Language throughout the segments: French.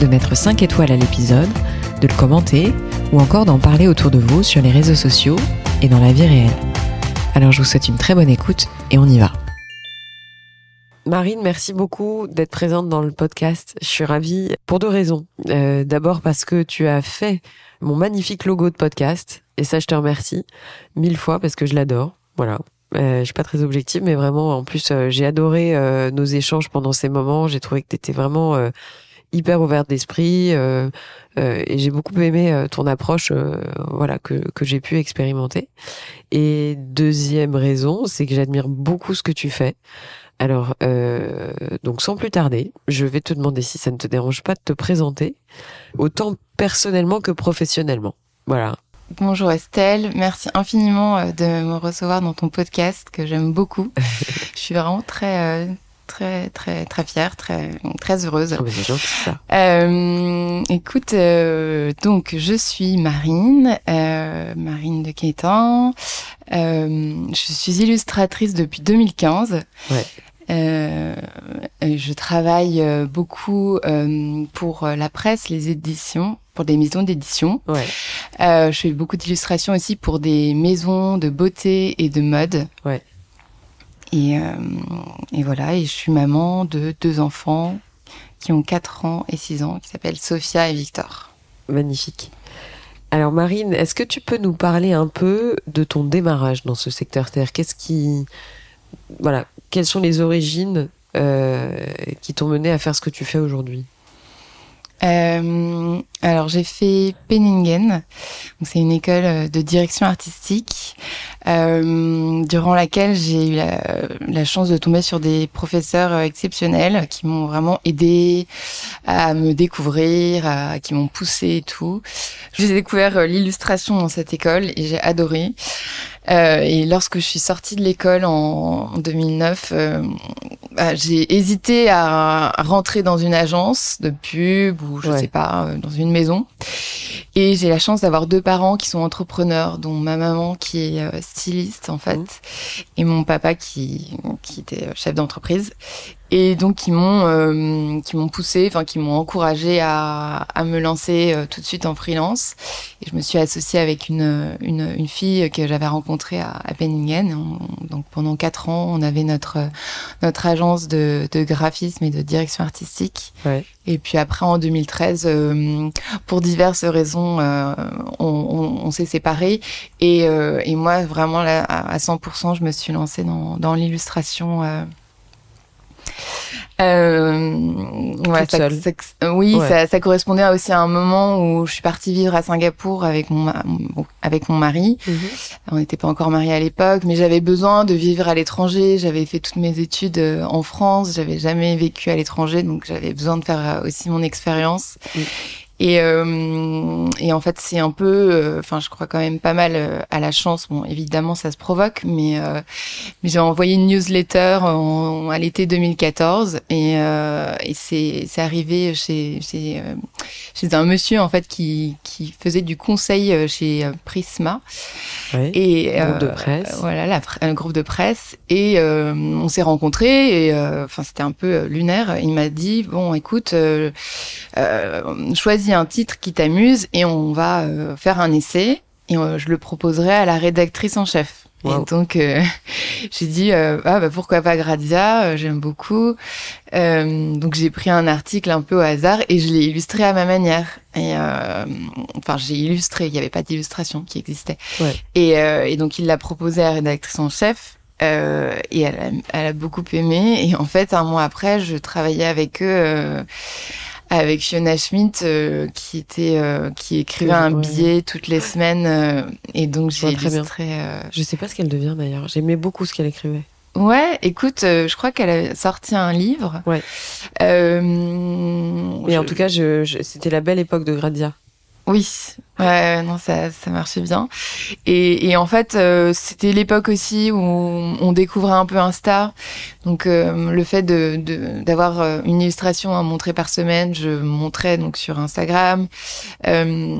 de mettre 5 étoiles à l'épisode, de le commenter ou encore d'en parler autour de vous sur les réseaux sociaux et dans la vie réelle. Alors je vous souhaite une très bonne écoute et on y va. Marine, merci beaucoup d'être présente dans le podcast. Je suis ravie pour deux raisons. Euh, D'abord parce que tu as fait mon magnifique logo de podcast et ça je te remercie mille fois parce que je l'adore. Voilà. Euh, je suis pas très objective, mais vraiment, en plus, euh, j'ai adoré euh, nos échanges pendant ces moments. J'ai trouvé que tu étais vraiment hyper ouverte d'esprit euh, et j'ai beaucoup aimé ton approche, voilà, que, que j'ai pu expérimenter. Et deuxième raison, c'est que j'admire beaucoup ce que tu fais. Alors, donc sans plus tarder, je vais te demander si ça ne te dérange pas de te présenter, autant personnellement que professionnellement. Voilà. Bonjour Estelle, merci infiniment euh, de me recevoir dans ton podcast que j'aime beaucoup. je suis vraiment très euh, très très très fière, très très heureuse. Oh, c'est gentil ça. Euh, écoute, euh, donc je suis Marine, euh, Marine de Quétan. je suis illustratrice depuis 2015. Ouais. Euh, je travaille beaucoup euh, pour la presse, les éditions, pour des maisons d'édition. Ouais. Euh, je fais beaucoup d'illustrations aussi pour des maisons de beauté et de mode. Ouais. Et, euh, et voilà, et je suis maman de deux enfants qui ont 4 ans et 6 ans, qui s'appellent Sophia et Victor. Magnifique. Alors Marine, est-ce que tu peux nous parler un peu de ton démarrage dans ce secteur? C'est-à-dire qu'est-ce qui... Voilà, quelles sont les origines euh, qui t'ont mené à faire ce que tu fais aujourd'hui? Euh, alors j'ai fait Penningen, c'est une école de direction artistique durant laquelle j'ai eu la, la, chance de tomber sur des professeurs exceptionnels qui m'ont vraiment aidé à me découvrir, à, qui m'ont poussé et tout. J'ai découvert l'illustration dans cette école et j'ai adoré. Euh, et lorsque je suis sortie de l'école en, en 2009, euh, bah, j'ai hésité à, rentrer dans une agence de pub ou je ouais. sais pas, euh, dans une maison. Et j'ai la chance d'avoir deux parents qui sont entrepreneurs, dont ma maman qui est euh, styliste en fait, mmh. et mon papa qui qui était chef d'entreprise et donc qui m'ont euh, qui m'ont poussé enfin qui m'ont encouragé à, à me lancer euh, tout de suite en freelance. Et je me suis associée avec une une, une fille que j'avais rencontrée à, à Penningen. On, donc pendant quatre ans on avait notre notre agence de, de graphisme et de direction artistique. Ouais. et puis après en 2013 euh, pour diverses raisons euh, on, on, on s'est séparés. Et euh, et moi vraiment là à 100% je me suis lancée dans dans l'illustration euh, ouais, ça, ça, oui, ouais. ça, ça, correspondait aussi à un moment où je suis partie vivre à Singapour avec mon avec mon mari. Mm -hmm. On n'était pas encore mariés à l'époque, mais j'avais besoin de vivre à l'étranger. J'avais fait toutes mes études euh, en France. J'avais jamais vécu à l'étranger, donc j'avais besoin de faire aussi mon expérience. Mm. Et, euh, et en fait, c'est un peu, enfin, euh, je crois quand même pas mal euh, à la chance. Bon, évidemment, ça se provoque, mais, euh, mais j'ai envoyé une newsletter en, à l'été 2014 et, et c'est, c'est arrivé chez, chez, chez un monsieur en fait qui, qui faisait du conseil chez Prisma. Oui, et groupe de presse. voilà, la, un groupe de presse. Et on s'est rencontrés et enfin, c'était un peu lunaire. Il m'a dit bon, écoute, choisis un titre qui t'amuse et on va euh, faire un essai et euh, je le proposerai à la rédactrice en chef. Wow. Et donc euh, j'ai dit ah bah pourquoi pas Gradia, j'aime beaucoup. donc j'ai pris un article un peu au hasard et je l'ai illustré à ma manière. Et enfin j'ai illustré, il n'y avait pas d'illustration qui existait. Ouais. Et, et donc il l'a proposé à la rédactrice en chef. Euh, et elle a, elle a, beaucoup aimé. Et en fait, un mois après, je travaillais avec eux euh, avec Fiona Schmidt euh, qui était euh, qui écrivait un billet toutes les semaines euh, et donc j'ai illustré. Euh... Je sais pas ce qu'elle devient d'ailleurs. J'aimais beaucoup ce qu'elle écrivait. Ouais, écoute, je crois qu'elle a sorti un livre. Ouais. Mais en tout cas, je, je- c'était la belle époque de Gradia. Oui, ouais, non, ça, ça marchait bien. Et, et en fait, euh, c'était l'époque aussi où on découvrait un peu Insta. Donc, euh, le fait de de- d'avoir euh, une illustration à montrer par semaine, je montrais donc sur Instagram. Euh,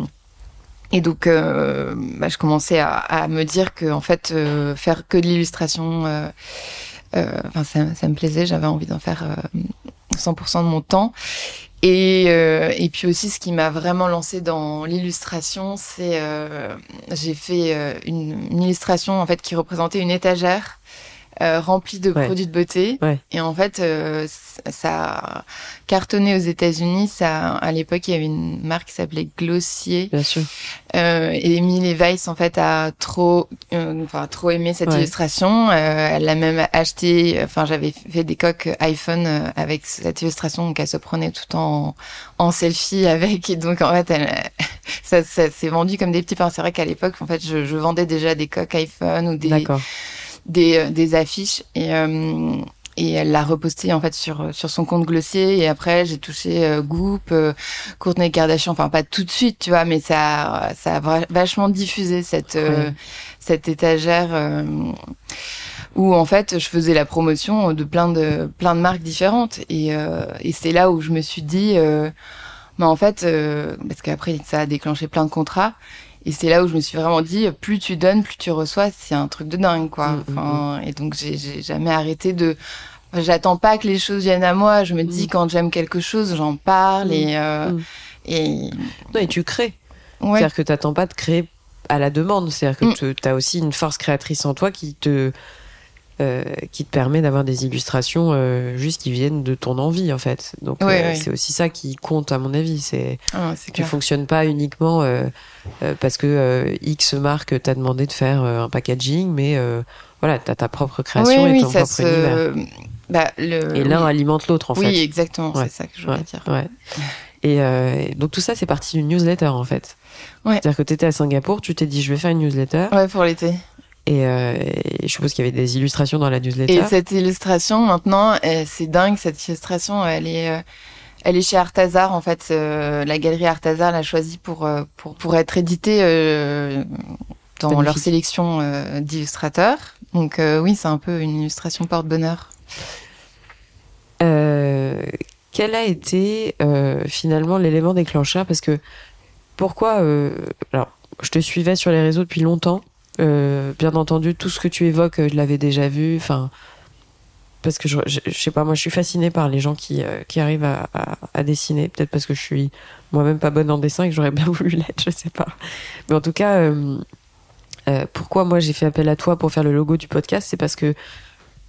et donc, euh, bah, je commençais à, à me dire que en fait, euh, faire que de l'illustration, enfin, ça, ça me plaisait. J'avais envie d'en faire euh, 100% de mon temps. Et, euh, puis aussi, ce qui m'a vraiment lancé dans l'illustration, c'est euh, j'ai fait euh, une, une illustration en fait qui représentait une étagère euh, remplie de Ouais. produits de beauté. Ouais. Et en fait, euh, ça a cartonné aux États-Unis. Ça, à l'époque, il y avait une marque qui s'appelait Glossier. Bien sûr. Euh, et Emily Weiss, en fait, a trop, enfin, trop aimé cette Ouais. illustration. Elle l'a même acheté. Enfin, j'avais fait des coques iPhone avec cette illustration, donc elle se prenait tout en, en selfie avec. Et donc, en fait, elle, ça, ça s'est vendu comme des petits pains. C'est vrai qu'à l'époque, en fait, je, je vendais déjà des coques iPhone ou des, D'accord. Des, euh, des affiches et euh, et elle l'a reposté en fait sur sur son compte Glossier. Et après j'ai touché euh, Goop, euh, Courtney Kardashian, enfin pas tout de suite tu vois, mais ça ça a vachement diffusé cette euh, cette étagère euh, où en fait je faisais la promotion de plein de plein de marques différentes. Et euh, et c'est là où je me suis dit euh, bah en fait euh, parce qu'après ça a déclenché plein de contrats et c'est là où je me suis vraiment dit, plus tu donnes, plus tu reçois, c'est un truc de dingue, quoi. Mm, mm, Enfin, et donc j'ai jamais arrêté de. J'attends pas que les choses viennent à moi. Je me dis Mm. quand j'aime quelque chose, j'en parle Mm, et euh, mm. et Non, et tu crées. ouais. C'est-à-dire que t'attends pas de créer à la demande. C'est-à-dire Mm. que tu as aussi une force créatrice en toi qui te, euh, qui te permet d'avoir des illustrations euh, juste qui viennent de ton envie, en fait. Donc, euh, c'est aussi ça qui compte, à mon avis. C'est Ah, tu clair. fonctionnes pas uniquement parce que X marque t'a demandé de faire un packaging, mais voilà, t'as ta propre création oui, et oui, ton ça propre univers. se. Bah, le... Et l'un alimente l'autre, en oui, fait. exactement, Ouais. c'est ça que je voulais Ouais, dire. ouais. Et donc tout ça, c'est parti d'une newsletter en fait. C'est-à-dire que tu étais à Singapour, tu t'es dit je vais faire une newsletter. Ouais, pour l'été. Et, euh, et je suppose qu'il y avait des illustrations dans la newsletter. Et cette illustration, maintenant, euh, c'est dingue. Cette illustration, elle est, euh, elle est chez Artazar. En fait, euh, la galerie Artazar l'a choisie pour, pour, pour être éditée euh, dans Magnifique. leur sélection d'illustrateurs. Donc oui, c'est un peu une illustration porte-bonheur. Quel a été finalement l'élément déclencheur? Parce que pourquoi Alors, je te suivais sur les réseaux depuis longtemps. Euh, bien entendu, tout ce que tu évoques, euh, je l'avais déjà vu. Enfin, parce que je, je, sais pas, moi, je suis fascinée par les gens qui, euh, qui arrivent à, dessiner. Peut-être parce que je suis moi-même pas bonne en dessin et que j'aurais bien voulu l'être, je sais pas. Mais en tout cas, pourquoi moi j'ai fait appel à toi pour faire le logo du podcast, c'est parce que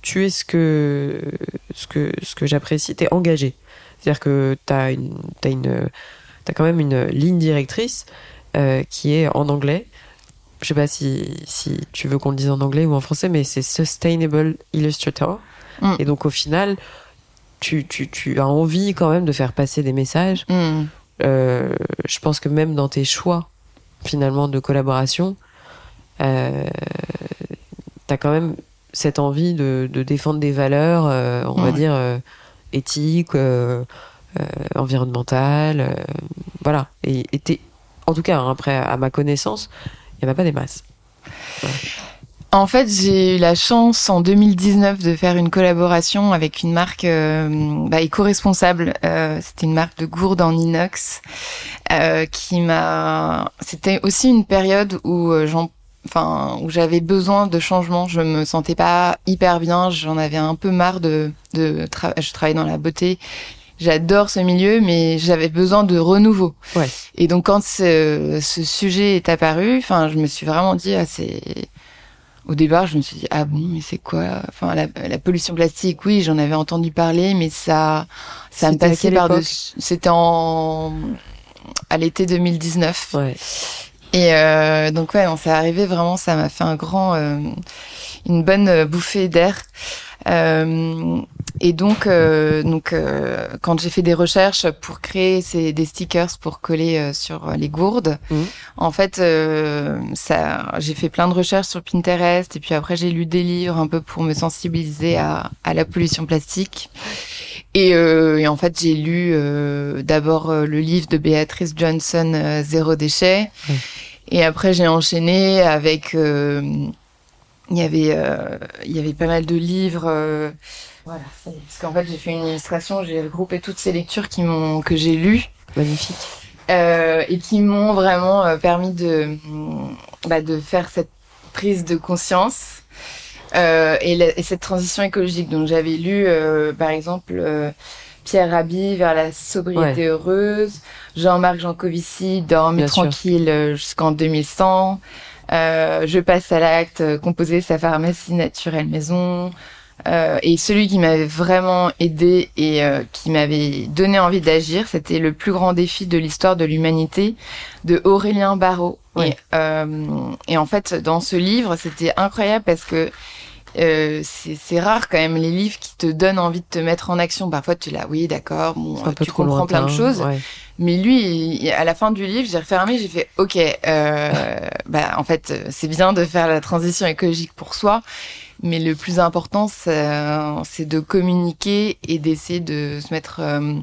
tu es ce que ce que ce que j'apprécie, t'es engagé. C'est-à-dire que t'as une une t'as quand même une ligne directrice qui est en anglais. Je sais pas si si tu veux qu'on le dise en anglais ou en français, mais c'est Sustainable Illustrator. Mm. Et donc au final, tu, tu, tu as envie quand même de faire passer des messages. Hmm. Euh, je pense que même dans tes choix finalement de collaboration, euh, tu as quand même cette envie de, de défendre des valeurs, euh, on va dire, euh, éthiques, environnementales. voilà. Et, en tout cas, hein, après, à ma connaissance, il n'y en pas des masses. En fait, j'ai eu la chance en 2019 de faire une collaboration avec une marque euh, bah, éco-responsable. Euh, C'était une marque de gourde en inox euh, qui m'a. C'était aussi une période où j'en enfin où j'avais besoin de changement, je me sentais pas hyper bien, j'en avais un peu marre de de je travaille dans la beauté. J'adore ce milieu mais j'avais besoin de renouveau. Ouais. Et donc quand ce, ce sujet est apparu, enfin je me suis vraiment dit ah c'est au départ, je me suis dit ah bon, mais c'est quoi? Enfin la, la pollution plastique, oui, j'en avais entendu parler mais ça ça me passait par dessus. C'était en à l'été 2019. Ouais. Et euh, donc ouais, on s'est arrivé vraiment, ça m'a fait un grand, euh, une bonne euh, bouffée d'air. Euh, Et donc, euh, donc euh, quand j'ai fait des recherches pour créer ces, des stickers pour coller euh, sur les gourdes, Mhm. en fait, euh, ça, j'ai fait plein de recherches sur Pinterest et puis après j'ai lu des livres un peu pour me sensibiliser à, à la pollution plastique. Et, euh, et en fait, j'ai lu euh, d'abord euh, le livre de Béatrice Johnson, Zéro déchet. Mhm. Et après, j'ai enchaîné avec. Il y avait, euh, il y avait pas mal de livres. euh, voilà, parce qu'en fait, j'ai fait une illustration, j'ai regroupé toutes ces lectures qui m'ont, que j'ai lues Magnifique. euh, et qui m'ont vraiment euh, permis de, bah, de faire cette prise de conscience euh, et, la- et cette transition écologique. Donc, j'avais lu, euh, par exemple, Pierre Rabhi vers la sobriété heureuse, Jean-Marc Jancovici, sûr. tranquille jusqu'en 2100. Euh, je passe à l'acte, euh, composer sa pharmacie naturelle maison. Euh, et celui qui m'avait vraiment aidé et euh, qui m'avait donné envie d'agir, c'était le plus grand défi de l'histoire de l'humanité de Aurélien Barraud. Et, euh, et en fait, dans ce livre, c'était incroyable parce que euh, c'est rare quand même les livres qui te donnent envie de te mettre en action. Parfois, tu l'as, oui, d'accord, bon, peu tu comprends plein de choses. ouais. Mais lui, il- à la fin du livre, j'ai refermé, j'ai fait OK. Euh, bah, en fait, euh, c'est bien de faire la transition écologique pour soi, mais le plus important, c'est de communiquer et d'essayer de se mettre. euh,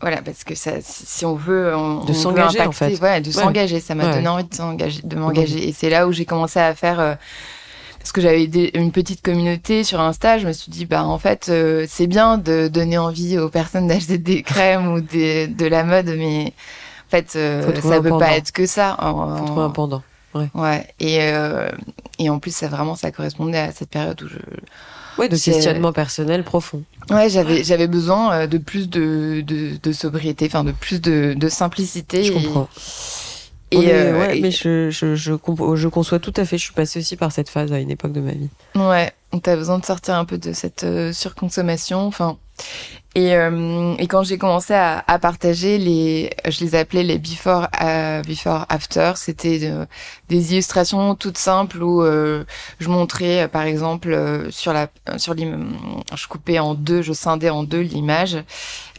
voilà, parce que ça, si on veut, on, De s'engager, en fait. ouais, de Ouais. s'engager. Ça m'a Ouais. donné envie de s'engager, de m'engager. Et c'est là où j'ai commencé à faire. Parce que j'avais une petite communauté sur Insta, je me suis dit bah en fait euh, c'est bien de donner envie aux personnes d'acheter des crèmes ou des, de la mode, mais en fait euh, ça peut pas être que ça. En- Faut trouver un pendant. Ouais. Et euh, et en plus ça vraiment ça correspondait à cette période où je Ouais, de questionnement personnel profond. ouais j'avais j'avais besoin euh, de plus de de, de sobriété, enfin de plus de, de simplicité. Je et- comprends. Et, euh, ouais, et- mais je, je, je, je conçois tout à fait. Je suis passée aussi par cette phase à une époque de ma vie. Ouais, t'as besoin de sortir un peu de cette euh, surconsommation. Enfin, et, euh, et quand j'ai commencé à, à partager les, je les appelais les before, euh, before after. C'était des illustrations toutes simples où euh, je montrais, euh, par exemple, euh, sur la, sur l'im- je coupais en deux, je scindais en deux l'image.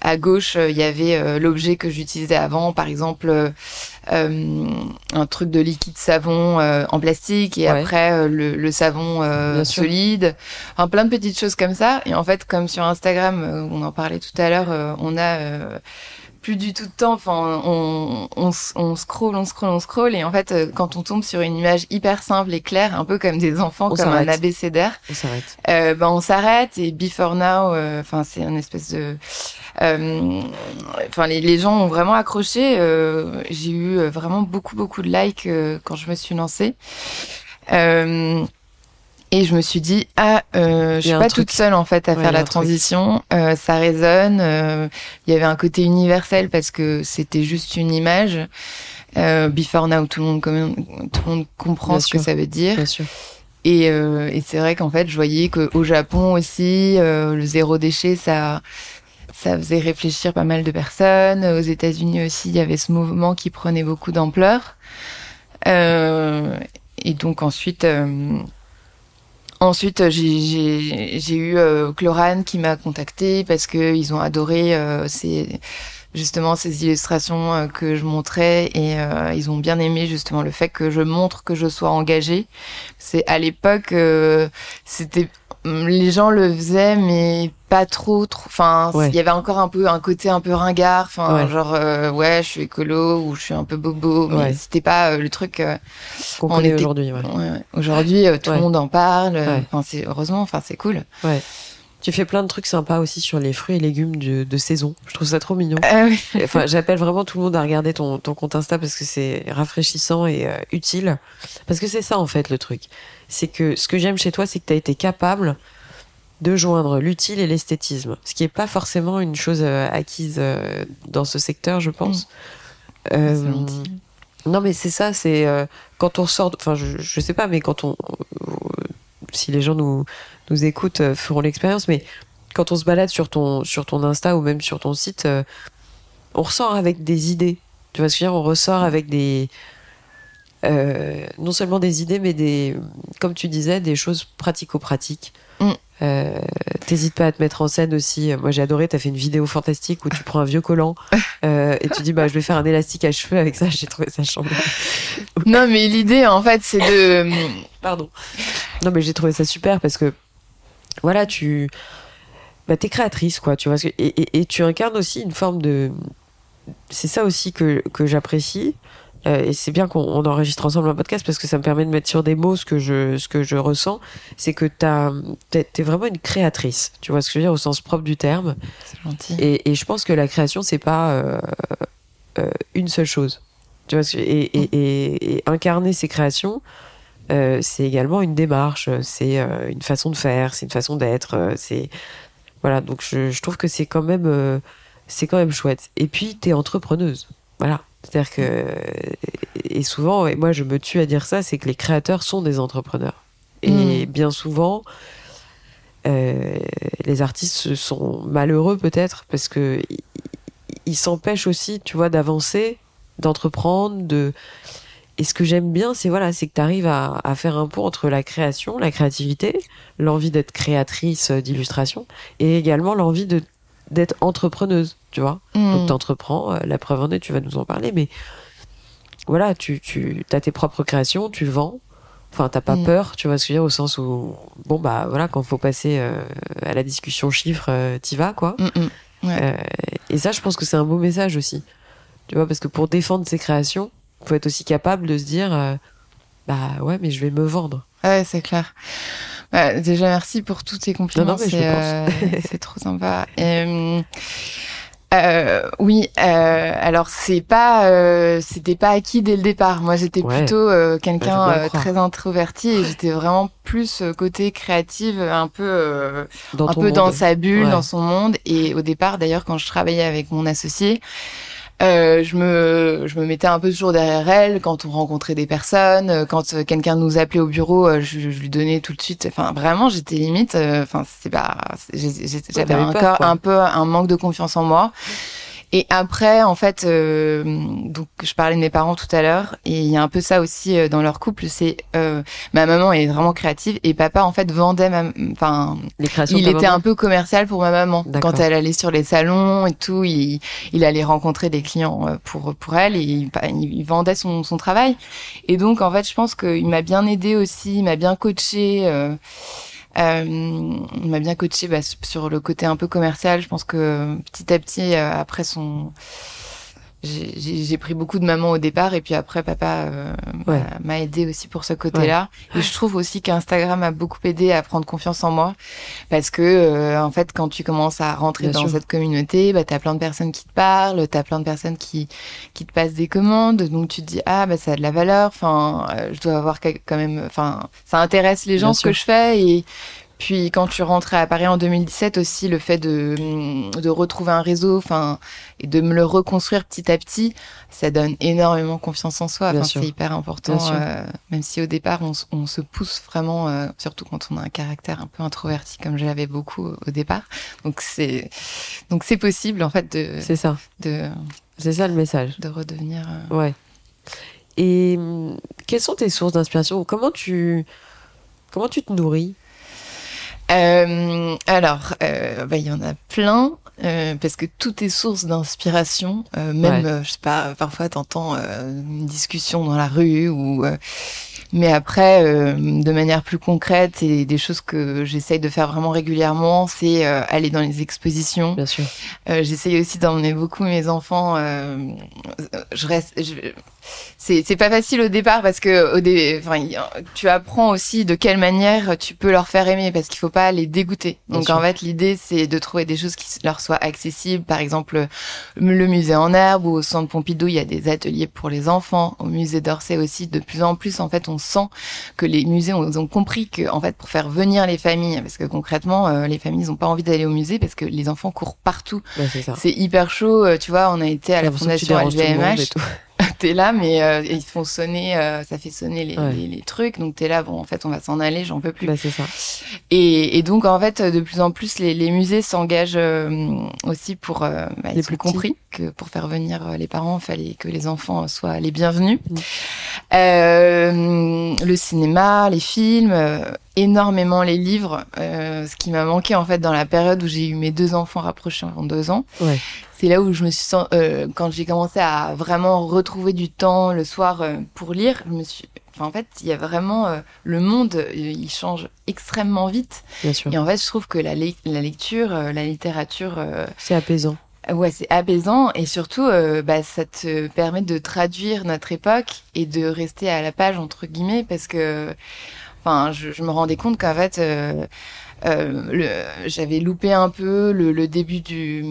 À gauche, euh, il y avait euh, l'objet que j'utilisais avant, par exemple. euh, un truc de liquide savon euh, en plastique et Ouais. après le, le savon euh, solide, enfin plein de petites choses comme ça. Et en fait, comme sur Instagram, on en parlait tout à l'heure, euh, on a euh, plus du tout de temps. Enfin, on, on, on scroll, on scroll, on scroll. Et en fait, quand on tombe sur une image hyper simple et claire, un peu comme des enfants, On comme un abécédaire, On s'arrête. euh, ben on s'arrête et before now euh, enfin c'est une espèce de enfin les, les gens ont vraiment accroché. Euh, j'ai eu euh, vraiment beaucoup beaucoup de likes euh, quand je me suis lancée. Euh, et je me suis dit ah euh, je suis pas truc. toute seule en fait à Ouais, faire la transition. Euh, ça résonne euh, il y avait un côté universel parce que c'était juste une image. Euh, before now tout le monde tout le monde comprend Bien ce que ça veut dire. Bien sûr. et, euh, et c'est vrai qu'en fait, je voyais qu'au Japon aussi, euh, le zéro déchet, ça, ça faisait réfléchir pas mal de personnes. Aux États-Unis aussi, il y avait ce mouvement qui prenait beaucoup d'ampleur. Euh, et donc ensuite, euh, ensuite j'ai- eu euh, qui m'a contacté parce que ils ont adoré euh, ces justement ces illustrations que je montrais et ils ont bien aimé justement le fait que je montre que je sois engagée. C'est à l'époque, c'était les gens le faisaient mais pas trop enfin il y avait encore un peu un côté un peu ringard enfin Ouais. genre euh, ouais je suis écolo ou je suis un peu bobo mais Ouais. c'était pas euh, le truc euh, Qu'on On connaît aujourd'hui. Aujourd'hui tout le monde en parle enfin c'est heureusement enfin c'est cool Tu fais plein de trucs sympas aussi sur les fruits et légumes de, de saison. Je trouve ça trop mignon. Ah. Enfin, j'appelle vraiment tout le monde à regarder ton, ton compte Insta parce que c'est rafraîchissant et utile. Parce que c'est ça en fait le truc. C'est que ce que j'aime chez toi, c'est que tu as été capable de joindre l'utile et l'esthétisme. Ce qui n'est pas forcément une chose euh, acquise euh, dans ce secteur, je pense. Euh, C'est gentil. non, mais c'est ça, c'est euh, quand on sort. Enfin, je, je sais pas, mais quand on. euh, si les gens nous, nous écoutent, euh, feront l'expérience, mais quand on se balade sur ton, sur ton Insta ou même sur ton site, euh, on ressort avec des idées. Tu vois ce que je veux dire? On ressort avec des. euh, non seulement des idées, mais des. Comme tu disais, des choses pratico-pratiques. Euh, T'hésites pas à te mettre en scène aussi. Moi, j'ai adoré. T'as fait une vidéo fantastique où tu prends un vieux collant euh, et tu dis bah je vais faire un élastique à cheveux avec ça. J'ai trouvé ça chambé. Non, mais l'idée en fait, c'est de. Pardon. Non, mais j'ai trouvé ça super parce que voilà, tu bah, t'es créatrice quoi. Tu vois et, et, et tu incarnes aussi une forme de. C'est ça aussi que que j'apprécie. Euh, et c'est bien qu'on enregistre ensemble un podcast parce que ça me permet de mettre sur des mots ce que je, ce que je ressens. C'est que t'es es vraiment une créatrice. Tu vois ce que je veux dire au sens propre du terme. C'est gentil. Et, et, je pense que la création, c'est pas euh, euh, une seule chose. Tu vois, et, et, et incarner ces créations, c'est également une démarche, c'est une façon de faire, c'est une façon d'être. c'est voilà. Donc je, je trouve que c'est quand même, c'est quand même chouette. Et puis t'es entrepreneuse. Voilà. C'est-à-dire que et souvent, et moi je me tue à dire ça, c'est que les créateurs sont des entrepreneurs. Et bien souvent, euh, les artistes sont malheureux peut-être parce que ils- s'empêchent aussi, tu vois, d'avancer, d'entreprendre, de. Et ce que j'aime bien, c'est voilà, c'est que tu arrives à, à faire un pont entre la création, la créativité, l'envie d'être créatrice euh, d'illustration, et également l'envie de d'être entrepreneuse, tu vois. Donc Mm. t'entreprends, euh, la preuve en est, tu vas nous en parler, mais voilà, tu, tu as tes propres créations, tu vends. Enfin, t'as pas Mm. peur, tu vois ce que je veux dire, au sens où, bon, bah voilà, quand faut passer euh, à la discussion chiffres, euh, t'y vas, quoi. Mm, mm. Ouais. Euh, et ça, je pense que c'est un beau message aussi. Tu vois, parce que pour défendre ses créations, faut être aussi capable de se dire, bah ouais, mais je vais me vendre. Ouais, c'est clair. Bah, déjà, merci pour tous tes compliments. Non, non, c'est trop sympa. Et, euh, oui, euh, alors c'est pas, euh, c'était pas acquis dès le départ. Moi, j'étais Ouais. plutôt euh, quelqu'un Bah, euh, très introverti et j'étais vraiment plus euh, côté créative, un peu, Dans un peu monde. dans sa bulle, Ouais. dans son monde. Et au départ, d'ailleurs, quand je travaillais avec mon associé, euh, je me je me mettais un peu toujours derrière elle quand on rencontrait des personnes, euh, quand euh, quelqu'un nous appelait au bureau, je, je lui donnais tout de suite. Enfin, vraiment, j'étais limite. Enfin, c'est pas. J'avais encore un peu un manque de confiance en moi. Et après, en fait, euh, donc je parlais de mes parents tout à l'heure, et il y a un peu ça aussi euh, dans leur couple. C'est euh, ma maman est vraiment créative et papa en fait vendait ma, enfin Les créations de il ta était un peu commercial pour ma maman. Quand elle allait sur les salons et tout, il, il allait rencontrer des clients euh, pour pour elle et il, il- il vendait son, son travail. Et donc en fait, je pense qu'il m'a bien aidé aussi, il m'a bien coaché. Euh, euh, il m'a bien coaché bah, sur le côté un peu commercial. Je pense que petit à petit, euh, après son j'ai- pris beaucoup de maman au départ et puis après papa euh, m'a- Ouais. m'a aidé aussi pour ce côté-là. Et je trouve aussi qu'Instagram a beaucoup aidé à prendre confiance en moi parce que euh, en fait quand tu commences à rentrer Bien dans sûr. cette communauté, bah t'as plein de personnes qui te parlent, t'as plein de personnes qui qui te passent des commandes, donc tu te dis ah bah ça a de la valeur. Enfin, euh, je dois avoir quand même. Enfin, ça intéresse les gens Bien ce que je fais et puis quand tu rentrais à Paris en 2017 aussi, le fait de, de retrouver un réseau, enfin, et de me le reconstruire petit à petit, ça donne énormément confiance en soi. Enfin, c'est hyper important, euh, même si au départ on, se pousse vraiment, euh, surtout quand on a un caractère un peu introverti comme je l'avais beaucoup au départ. Donc c'est donc c'est possible en fait de C'est ça. de, C'est ça le message. de redevenir. euh, Ouais. Et hum, quelles sont tes sources d'inspiration? Comment tu comment tu te nourris? Euh, alors, euh, bah, il y en a plein, euh, parce que tout est source d'inspiration. Euh, même, Ouais. euh, je sais pas, parfois t'entends euh, une discussion dans la rue ou. euh, mais après, euh, de manière plus concrète et des choses que j'essaye de faire vraiment régulièrement, c'est euh, aller dans les expositions. Bien sûr. Euh, J'essaye aussi d'emmener beaucoup mes enfants. euh, je reste. je- c'est pas facile au départ parce que au dé, enfin, tu apprends aussi de quelle manière tu peux leur faire aimer parce qu'il faut pas les dégoûter. Donc en fait l'idée c'est de trouver des choses qui leur soient accessibles. Par exemple le musée en herbe ou au centre Pompidou il y a des ateliers pour les enfants. Au musée d'Orsay aussi de plus en plus en fait on sent que les musées ont, ont compris que en fait pour faire venir les familles parce que concrètement euh, les familles ils ont pas envie d'aller au musée parce que les enfants courent partout Ouais, c'est hyper chaud, euh, tu vois, on a été à la fondation LVMH. T'es là, mais euh, ils font sonner, euh, ça fait sonner les, Ouais. les, les trucs, donc t'es là, bon, en fait, on va s'en aller, j'en peux plus. Bah, c'est ça. Et, et donc, en fait, de plus en plus, les, les musées s'engagent euh, aussi pour, euh, bah, Les plus compris que pour faire venir euh, les parents, il fallait que les enfants soient les bienvenus. Mm. Euh, le cinéma, les films, énormément les livres, euh, ce qui m'a manqué en fait dans la période où j'ai eu mes deux enfants rapprochés en deux ans. Ouais. C'est là où je me suis sent, euh, quand j'ai commencé à vraiment retrouver du temps le soir euh, pour lire, je me suis, enfin en fait, il y a vraiment euh, le monde, euh, il change extrêmement vite. Bien sûr. Et en fait, je trouve que la, le- la lecture, euh, la littérature, euh, C'est apaisant. Ouais, c'est apaisant et surtout, euh, bah, ça te permet de traduire notre époque et de rester à la page entre guillemets parce que, enfin, je, je me rendais compte qu'en fait, euh, euh, j'avais loupé un peu le, le début du,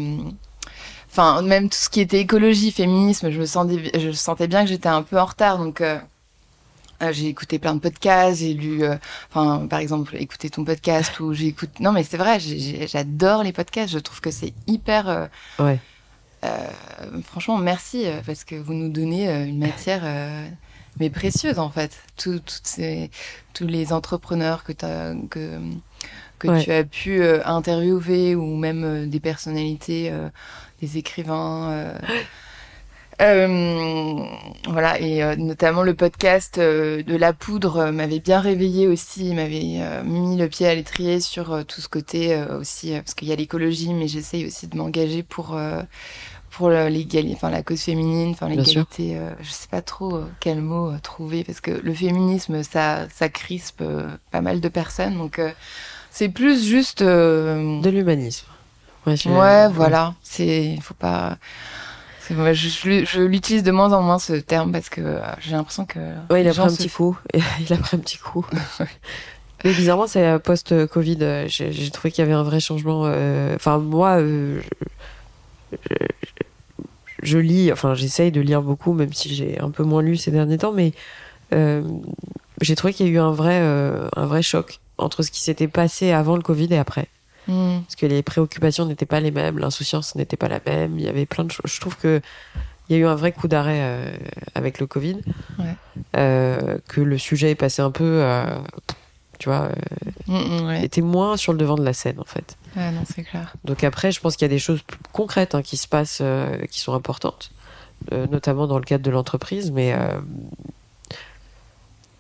enfin, même tout ce qui était écologie, féminisme, je me sentais, je sentais bien que j'étais un peu en retard, donc. euh, j'ai écouté plein de podcasts, j'ai lu, euh, enfin, par exemple, écouter ton podcast ou j'écoute. Non, mais c'est vrai, j'adore les podcasts. Je trouve que c'est hyper. euh, Ouais. franchement, merci parce que vous nous donnez une matière mais précieuse en fait. Tout, toutes ces, tous les entrepreneurs que, t'as- que, que Ouais. tu as pu euh, interviewer ou même euh, des personnalités, euh, des écrivains. voilà, et notamment le podcast de la poudre m'avait bien réveillé aussi, m'avait mis le pied à l'étrier sur tout ce côté aussi, parce qu'il y a l'écologie, mais j'essaye aussi de m'engager pour pour enfin la cause féminine, enfin l'égalité. euh, je sais pas trop euh, quel mot euh, trouver, parce que le féminisme, ça ça crispe euh, pas mal de personnes, donc c'est plus juste. De l'humanisme. Ouais, voilà. C'est, faut pas. Je, je- je l'utilise de moins en moins ce terme parce que j'ai l'impression que. Ouais, il a pris un petit coup. il a pris un petit coup. Mais bizarrement, c'est post-Covid. J'ai trouvé qu'il y avait un vrai changement. Enfin, moi, je, je- lis, enfin, j'essaye de lire beaucoup, même si j'ai un peu moins lu ces derniers temps, mais euh, j'ai trouvé qu'il y a eu un vrai, euh, un vrai choc entre ce qui s'était passé avant le Covid et après. Hmm. Parce que les préoccupations n'étaient pas les mêmes, l'insouciance n'était pas la même, il y avait plein de choses. Je trouve que il y a eu un vrai coup d'arrêt euh, avec le Covid, Ouais. Que le sujet est passé un peu, tu vois, Hmm, hmm, ouais. était moins sur le devant de la scène en fait. Ouais, non, c'est clair. Donc après, je pense qu'il y a des choses plus concrètes hein, qui se passent, euh, qui sont importantes, euh, notamment dans le cadre de l'entreprise, mais euh,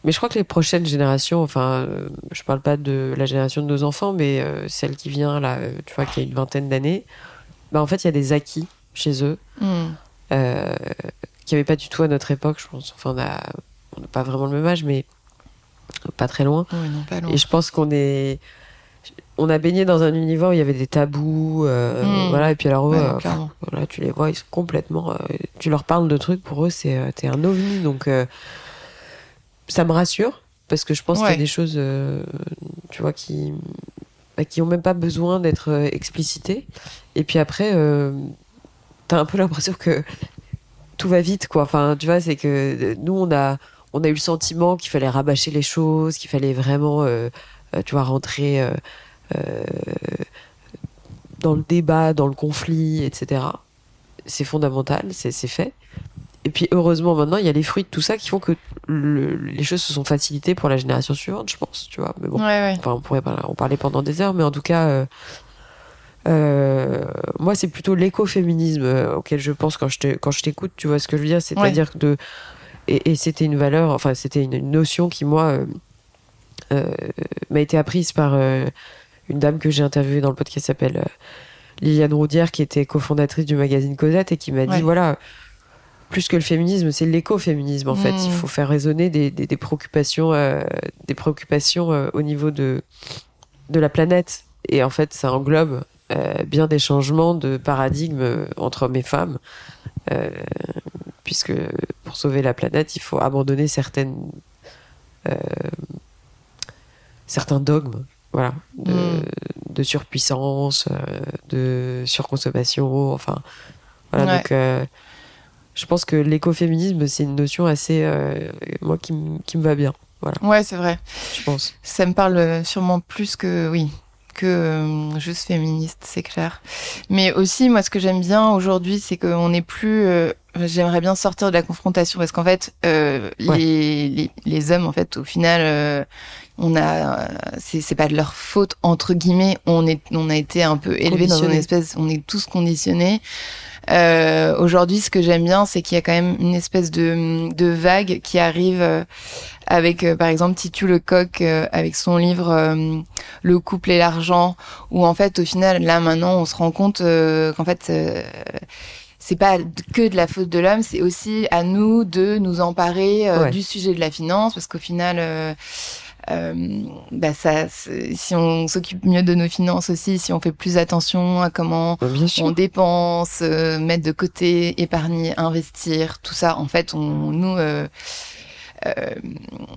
mais je crois que les prochaines générations, enfin, je parle pas de la génération de nos enfants, mais celle qui vient là, tu vois, qui a une vingtaine d'années, bah en fait, il y a des acquis chez eux euh, qu'il n'y avait pas du tout à notre époque, je pense. Enfin, on n'a pas vraiment le même âge, mais pas très loin. Oui, non, pas loin. Et je pense qu'on est. On a baigné dans un univers où il y avait des tabous, euh, Mm. voilà, et puis alors eux, Ouais, euh, voilà, tu les vois, ils sont complètement. euh, tu leur parles de trucs, pour eux, c'est euh, t'es un ovni, donc ça me rassure parce que je pense qu'il y a des choses, tu vois, qui bah, qui ont même pas besoin d'être explicitées. Et puis après, t'as un peu l'impression que tout va vite, quoi. Enfin, tu vois, c'est que nous, on a on a eu le sentiment qu'il fallait rabâcher les choses, qu'il fallait vraiment, euh, euh, tu vois, rentrer euh, euh, dans le débat, dans le conflit, etc. C'est fondamental, c'est fait. Et puis heureusement maintenant, il y a les fruits de tout ça qui font que le- les choses se sont facilitées pour la génération suivante, je pense, tu vois. Mais bon, Ouais, ouais. enfin, on pourrait en parler pendant des heures, mais en tout cas, euh, moi, c'est plutôt l'écoféminisme auquel je pense quand je t'écoute, tu vois ce que je veux dire, c'est-à-dire que de et, et c'était une valeur, enfin c'était une, une notion qui moi euh, euh, m'a été apprise par euh, une dame que j'ai interviewée dans le podcast qui s'appelle Liliane Roudière, qui était cofondatrice du magazine Cosette et qui m'a Ouais. dit voilà, plus que le féminisme, c'est l'écoféminisme en fait. Il faut faire résonner des, des, des préoccupations, euh, des préoccupations euh, au niveau de de la planète. Et en fait, ça englobe euh, bien des changements de paradigme entre hommes et femmes, puisque pour sauver la planète, il faut abandonner certaines euh, certains dogmes, voilà, de, Mm. de surpuissance, euh, de surconsommation, enfin, voilà. Ouais. Donc, euh, je pense que l'écoféminisme, c'est une notion assez, euh, moi, qui, me va bien, voilà, Ouais, c'est vrai. je pense. Ça me parle euh, sûrement plus que oui que euh, juste féministe, c'est clair. Mais aussi, moi, ce que j'aime bien aujourd'hui, c'est qu'on n'est plus. euh, J'aimerais bien sortir de la confrontation parce qu'en fait, euh, Ouais. les, les les hommes, en fait, au final, euh, on a, c'est pas de leur faute entre guillemets. On est, on a été un peu élevés dans une espèce, on est tous conditionnés. Euh, Aujourd'hui, ce que j'aime bien, c'est qu'il y a quand même une espèce de, de vague qui arrive euh, avec, euh, par exemple, Titu Lecoq euh, avec son livre Le couple et l'argent, où en fait, au final, là maintenant, on se rend compte qu'en fait c'est pas que de la faute de l'homme, c'est aussi à nous de nous emparer euh, Ouais. du sujet de la finance, parce qu'au final, euh, euh, bah ça, si on s'occupe mieux de nos finances aussi, si on fait plus attention à comment Bah, on dépense, euh, mettre de côté, épargner, investir, tout ça, en fait, on nous euh, euh,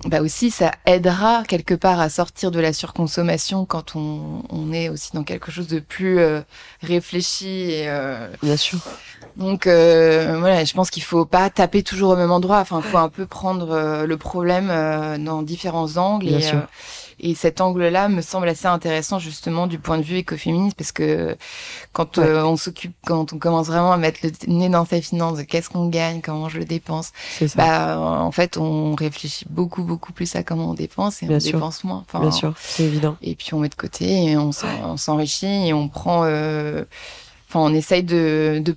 bah aussi, ça aidera quelque part à sortir de la surconsommation quand on, on est aussi dans quelque chose de plus euh, réfléchi et Bien sûr. Donc euh, voilà, je pense qu'il faut pas taper toujours au même endroit. Enfin, faut un peu prendre euh, le problème euh, dans différents angles. Bien et, sûr. euh, et cet angle-là me semble assez intéressant justement du point de vue écoféministe parce que quand Ouais. euh, on s'occupe, quand on commence vraiment à mettre le nez dans ses finances, qu'est-ce qu'on gagne, comment je le dépense, ça. bah en fait on réfléchit beaucoup beaucoup plus à comment on dépense et Bien on sûr. dépense moins. Enfin, Bien sûr, c'est évident. et puis on met de côté et on s'enrichit et on prend euh, enfin on essaye de, de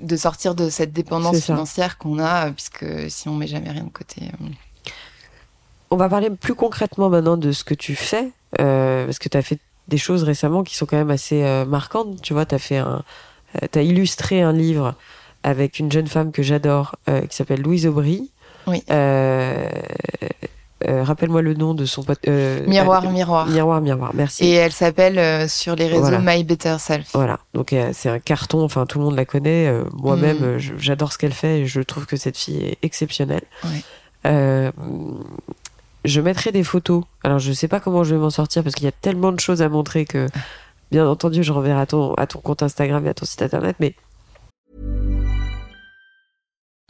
de sortir de cette dépendance financière qu'on a euh, puisque si on met jamais rien de côté euh, On va parler plus concrètement maintenant de ce que tu fais, euh, parce que tu as fait des choses récemment qui sont quand même assez euh, marquantes. Tu vois, tu as fait un, euh, t'as illustré un livre avec une jeune femme que j'adore, qui s'appelle Louise Aubry. Oui. Euh, Rappelle-moi le nom de son pote. euh, miroir euh, miroir Miroir, miroir. Merci. et elle s'appelle sur les réseaux Voilà. My Better Self Voilà, donc c'est un carton, enfin tout le monde la connaît. Moi-même, Mm. j'adore ce qu'elle fait et je trouve que cette fille est exceptionnelle. Ouais. Je mettrai des photos. Alors je sais pas comment je vais m'en sortir parce qu'il y a tellement de choses à montrer que, bien entendu, je renverrai à ton, à ton compte Instagram et à ton site internet. Mais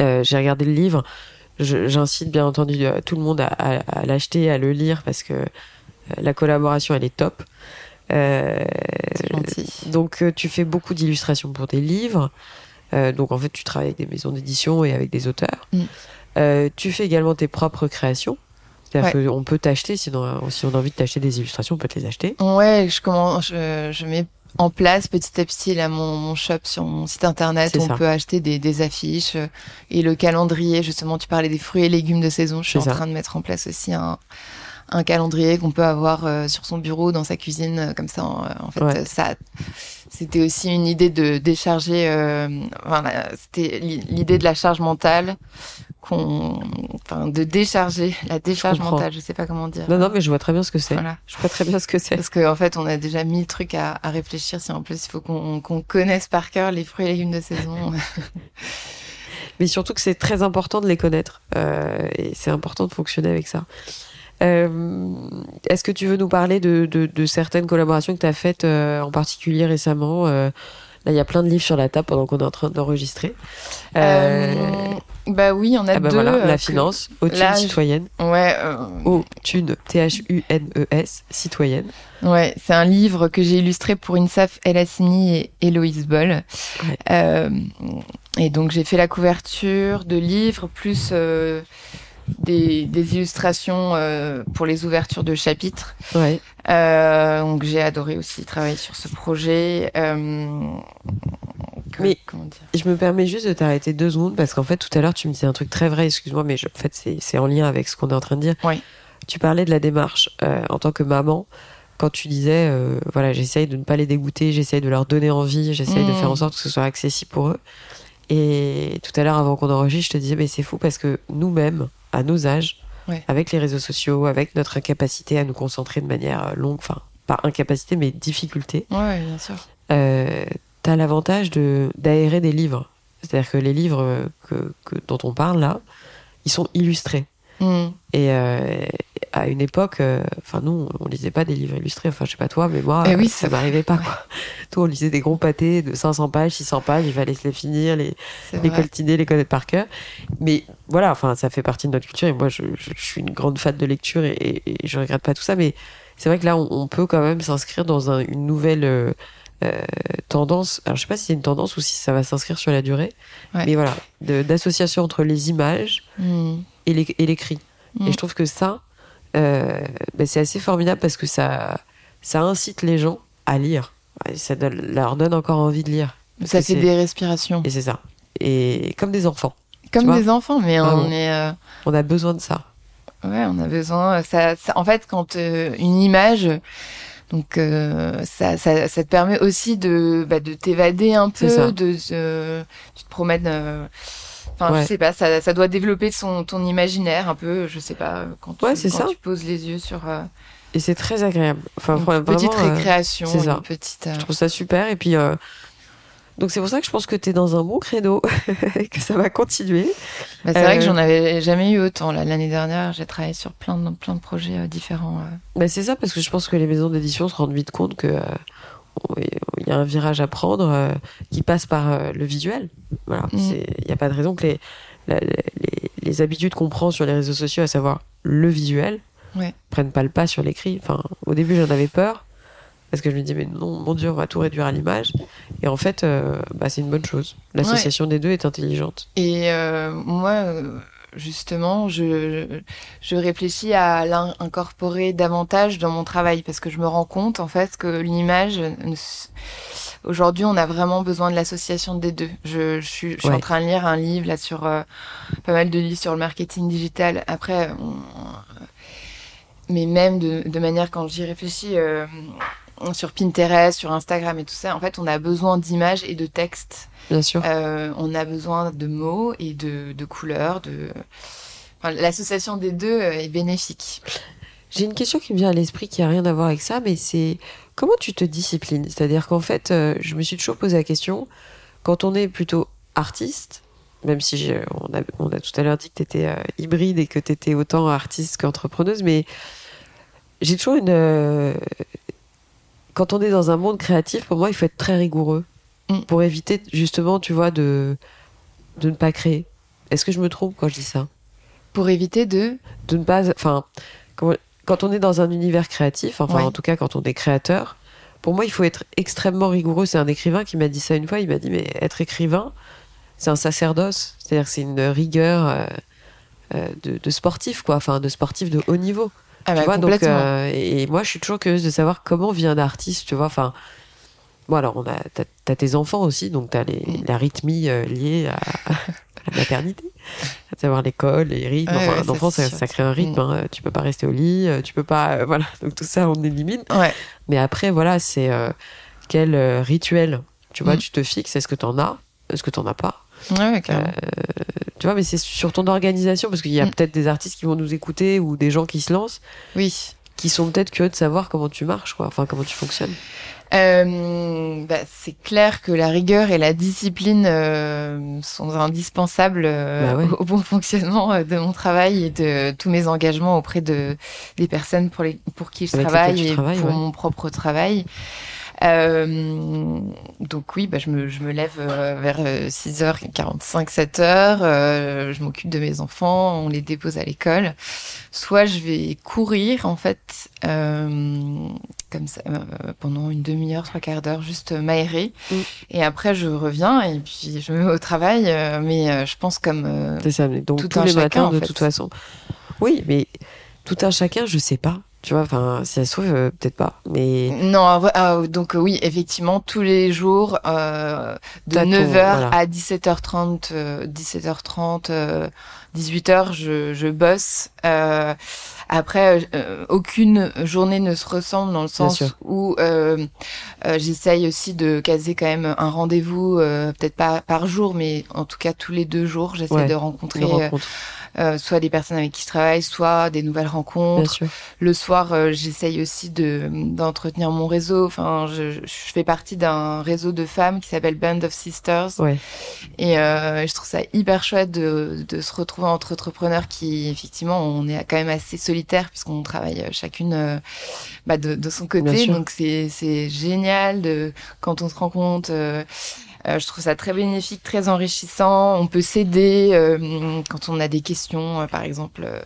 Euh, j'ai regardé le livre. J'incite bien entendu euh, tout le monde à, à- à l'acheter, à le lire parce que euh, la collaboration elle est top. Euh, c'est gentil Donc, tu fais beaucoup d'illustrations pour des livres. Euh, donc, en fait, tu travailles avec des maisons d'édition et avec des auteurs. Mm. Tu fais également tes propres créations. C'est-à-dire Ouais. qu'on peut t'acheter, si on, si on a envie de t'acheter des illustrations, on peut te les acheter. ouais je commence je, je mets en place petit à petit là mon, mon shop sur mon site internet on ça. peut acheter des, des affiches euh, et le calendrier justement tu parlais des fruits et légumes de saison je suis en ça. train de mettre en place aussi un un calendrier qu'on peut avoir euh, sur son bureau dans sa cuisine euh, comme ça en, en fait Ouais. ça c'était aussi une idée de décharger euh, enfin, c'était l'i- l'idée de la charge mentale qu'on enfin de décharger la décharge mentale je sais pas comment dire Non, non, mais je vois très bien ce que c'est. voilà Je vois très bien ce que c'est. parce qu'en en fait, on a déjà mis le truc à, à réfléchir. Si en plus, il faut qu'on connaisse par cœur les fruits et légumes de saison. Mais surtout que c'est très important de les connaître. Euh, et c'est important de fonctionner avec ça. Euh, Est-ce que tu veux nous parler de, de- de certaines collaborations que tu as faites euh, en particulier récemment Là, il y a plein de livres sur la table pendant qu'on est en train d'enregistrer. Euh, Euh, bah oui, on a ah bah deux. voilà, euh, la que- finance, Autune je- citoyenne. Ouais, euh, Autune, T-H-U-N-E-S, citoyenne. ouais, c'est un livre que j'ai illustré pour Insaf El Hassini et Héloïse Boll. Ouais. Euh, et donc j'ai fait la couverture de livres plus euh, des, des illustrations euh, pour les ouvertures de chapitres. Ouais. Euh, donc j'ai adoré aussi travailler sur ce projet. Euh, que- Mais- comment dire Je me permets juste de t'arrêter deux secondes parce qu'en fait, tout à l'heure, tu me disais un truc très vrai, excuse-moi, mais je- en fait, c'est en lien avec ce qu'on est en train de dire. Oui. Tu parlais de la démarche en tant que maman. Quand tu disais, euh, voilà, j'essaye de ne pas les dégoûter, j'essaye de leur donner envie, j'essaye de Mm. faire en sorte que ce soit accessible pour eux. Et tout à l'heure, avant qu'on enregistre, je te disais, mais c'est fou parce que nous-mêmes, à nos âges, Ouais. avec les réseaux sociaux, avec notre incapacité à nous concentrer de manière euh, longue, enfin, pas incapacité, mais difficulté, Ouais, bien sûr. euh, t'as l'avantage de d'aérer des livres. C'est-à-dire que les livres euh, que, que- dont on parle là, ils sont illustrés. Mm. Et euh, à une époque, euh, enfin nous, on lisait pas des livres illustrés. Enfin, je sais pas toi, mais moi, Eh oui, ça m'arrivait pas. Quoi. Tout, on lisait des gros pâtés de 500 pages, 600 pages. Il fallait se les finir, les, les coltiner, les connaître par cœur. Mais voilà, enfin, ça fait partie de notre culture. Et moi, je, je- je suis une grande fan de lecture et, et- et je regrette pas tout ça. Mais c'est vrai que là, on, on peut quand même s'inscrire dans un- une nouvelle euh, tendance. Alors, je sais pas si c'est une tendance ou si ça va s'inscrire sur la durée. Ouais. Mais voilà, d'association entre les images Mm. et les- et l'écrit. Et je trouve que ça, euh, ben, c'est assez formidable parce que ça, ça incite les gens à lire. Et ça donne- leur donne encore envie de lire. Ça fait des respirations. Et c'est ça. Et comme des enfants. Comme des enfants, mais on est. euh, On a besoin de ça. Ouais, on a besoin. Ça, ça- en fait, quand euh, une image, donc euh, ça, ça, ça te permet aussi de, bah, de t'évader un peu, de, de- tu te promènes. euh, Enfin, Ouais. je sais pas, ça, ça doit développer son, ton imaginaire un peu, je sais pas, quand tu, Ouais, c'est quand ça. tu poses les yeux sur euh, Et c'est très agréable. Enfin, une vraiment, petite récréation, c'est ça. une petite. euh, je trouve ça super. Et puis, donc c'est pour ça que je pense que tu es dans un bon credo et que ça va continuer. bah, c'est vrai que euh, j'en avais jamais eu autant. L'année dernière, j'ai travaillé sur plein de, plein de projets euh, différents. euh. Ben, c'est ça, parce que je pense que les maisons d'édition se rendent vite compte que il y a un virage à prendre euh, qui passe par euh, le visuel. Voilà, Mm. il n'y a pas de raison que les, la- les, les habitudes qu'on prend sur les réseaux sociaux, à savoir le visuel, Ouais. prennent pas le pas sur l'écrit. Enfin, au début, j'en avais peur parce que je me disais mais non, mon Dieu, on va tout réduire à l'image. Et en fait, euh, bah, c'est une bonne chose. L'association des deux est intelligente. Et euh, moi, euh, justement, je, je réfléchis à l'incorporer davantage dans mon travail parce que je me rends compte, en fait, que l'image, aujourd'hui, on a vraiment besoin de l'association des deux. Je, je suis, je suis Ouais. en train de lire un livre là sur euh, pas mal de livres sur le marketing digital. Après, on- mais même de, de manière quand j'y réfléchis. euh, sur Pinterest, sur Instagram et tout ça, en fait, on a besoin d'images et de textes Bien sûr. euh, on a besoin de mots et de, de couleurs. De... Enfin, L'association des deux euh, est bénéfique. J'ai une question qui me vient à l'esprit qui a rien à voir avec ça, mais c'est comment tu te disciplines? C'est-à-dire qu'en fait, euh, je me suis toujours posé la question, quand on est plutôt artiste, même si on a, on a tout à l'heure dit que tu étais hybride et que tu étais autant artiste qu'entrepreneuse, mais j'ai toujours une... euh, quand on est dans un monde créatif, pour moi, il faut être très rigoureux Mm. pour éviter justement, tu vois, de, de ne pas créer. Est-ce que je me trompe quand je dis ça? Pour éviter de... de ne pas. Enfin, quand on est dans un univers créatif, enfin Ouais. en tout cas quand on est créateur, pour moi il faut être extrêmement rigoureux. C'est un écrivain qui m'a dit ça une fois. Il m'a dit mais être écrivain, c'est un sacerdoce. C'est-à-dire que c'est une rigueur euh, euh, de, de sportif quoi. Enfin de sportif de haut niveau. Ah tu bah, vois donc euh, et, moi je suis toujours curieuse de savoir comment vit un artiste. Tu vois enfin. Bon alors on a t'as, t'as tes enfants aussi donc t'as les, Mm. la rythmie euh, liée à, à la maternité, à savoir l'école, les rythmes. Ouais, enfin, ouais, un ça, enfant ça, crée un rythme. Mm. hein. Tu peux pas rester au lit, euh, tu peux pas euh, voilà donc tout ça on élimine. Ouais. Mais après voilà c'est quel rituel tu vois Mm. tu te fixes est-ce que t'en as est-ce que t'en as pas? Ouais, clairement. tu vois mais c'est sur ton organisation parce qu'il y a Mm. peut-être des artistes qui vont nous écouter ou des gens qui se lancent Oui. qui sont peut-être curieux de savoir comment tu marches quoi enfin comment tu fonctionnes Euh, bah, c'est clair que la rigueur et la discipline euh, sont indispensables euh, Bah ouais. au, au bon fonctionnement euh, de mon travail et de tous mes engagements auprès de des personnes pour les pour qui je Avec travaille et pour ouais. mon propre travail. Euh, donc oui, bah, je, me, je me lève euh, vers 6h45, 7h, euh, je m'occupe de mes enfants, on les dépose à l'école. Soit je vais courir, en fait, comme ça, pendant une demi-heure, trois quarts d'heure, juste m'aérer. Mm. Et après, je reviens et puis je me mets au travail, mais je pense comme... C'est ça. Donc Tout tous un les chacun, matins, en de fait. toute façon. Oui, mais tout un chacun, je sais pas. Tu vois, enfin, si ça se trouve, euh, peut-être pas. Mais Non, vrai, ah, donc euh, oui, effectivement, tous les jours, euh, de T'as ton- 9h voilà. à 17h30, euh, 17h30, euh, 18h, je, je bosse. Après, aucune journée ne se ressemble dans le sens où j'essaye aussi de caser quand même un rendez-vous, peut-être pas par jour, mais en tout cas tous les deux jours, j'essaie Ouais, de rencontrer euh, rencontre. euh, soit des personnes avec qui je travaille, soit des nouvelles Bien rencontres. sûr. Le soir, euh, j'essaye aussi de d'entretenir mon réseau. Enfin, je, je fais partie d'un réseau de femmes qui s'appelle Band of Sisters. Ouais. Et euh, je trouve ça hyper chouette de, de se retrouver entre entrepreneurs qui, effectivement, on est quand même assez solitaires puisqu'on travaille chacune euh, bah, de, de son côté. Donc c'est c'est génial de quand on se rend compte. euh, euh, je trouve ça très bénéfique, très enrichissant. On peut s'aider euh, quand on a des questions, euh, par exemple euh,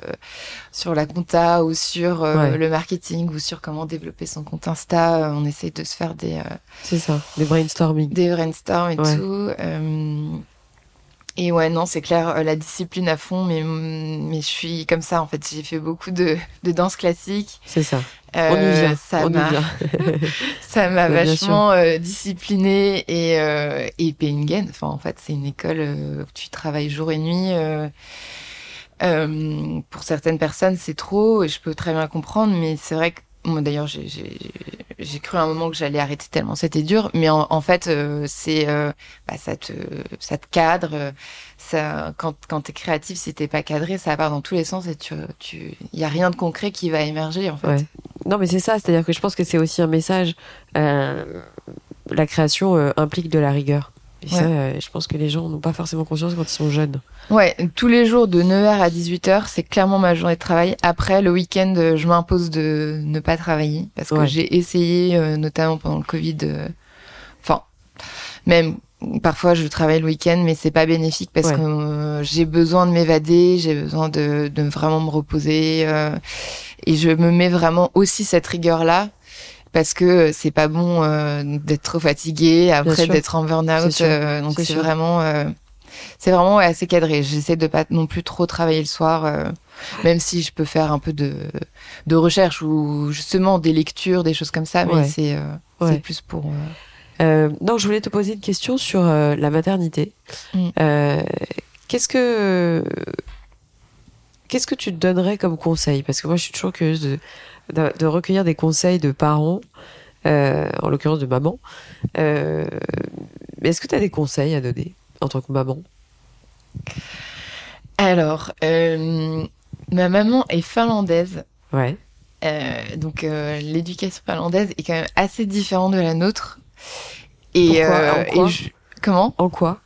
sur la compta ou sur euh, Ouais. le marketing ou sur comment développer son compte Insta. Euh, On essaye de se faire des, euh, C'est ça, des brainstorming. des brainstorms et Ouais. tout. Et ouais, non, c'est clair, euh, la discipline à fond, mais, mais je suis comme ça en fait. J'ai fait beaucoup de, de danse classique. C'est ça. Euh, on y vient. Ça m'a ça bien vachement euh, disciplinée et euh, et. Enfin, en fait, c'est une école où tu travailles jour et nuit. pour certaines personnes, c'est trop et je peux très bien comprendre, mais c'est vrai que moi d'ailleurs j'ai j'ai j'ai cru un moment que j'allais arrêter tellement c'était dur, mais en, en fait euh, c'est euh, bah, ça te ça te cadre, euh, ça quand quand t'es créatif si t'es pas cadré ça part dans tous les sens et tu tu y a rien de concret qui va émerger en fait. Non, mais c'est ça, c'est-à-dire que je pense que c'est aussi un message. euh, la création euh, implique de la rigueur. Et ça, Ouais. euh, je pense que les gens n'ont pas forcément conscience quand ils sont jeunes. Ouais, tous les jours de 9h à 18h, c'est clairement ma journée de travail. Après, le week-end, euh, je m'impose de ne pas travailler parce que Ouais. j'ai essayé, euh, notamment pendant le Covid, enfin, même parfois je travaille le week-end, mais c'est pas bénéfique parce Ouais. que euh, j'ai besoin de m'évader, j'ai besoin de, de vraiment me reposer euh, et je me mets vraiment aussi cette rigueur-là. Parce que c'est pas bon euh, d'être trop fatigué, après d'être en burn-out. Euh, donc C'est vraiment euh, c'est vraiment assez cadré. J'essaie de pas non plus trop travailler le soir, euh, même si je peux faire un peu de, de recherche ou justement des lectures, des choses comme ça, mais Ouais. c'est euh, Ouais. plus pour. euh, Euh, non, je voulais te poser une question sur euh, la maternité. Mm. Euh, qu'est-ce que qu'est-ce que tu te donnerais comme conseil? Parce que moi, je suis toujours curieuse de, de, de recueillir des conseils de parents, euh, en l'occurrence de maman. Euh, est-ce que tu as des conseils à donner en tant que maman? Alors, euh, ma maman est finlandaise. Ouais. Donc l'éducation finlandaise est quand même assez différente de la nôtre. Et, Pourquoi? En quoi? et je- comment? En quoi?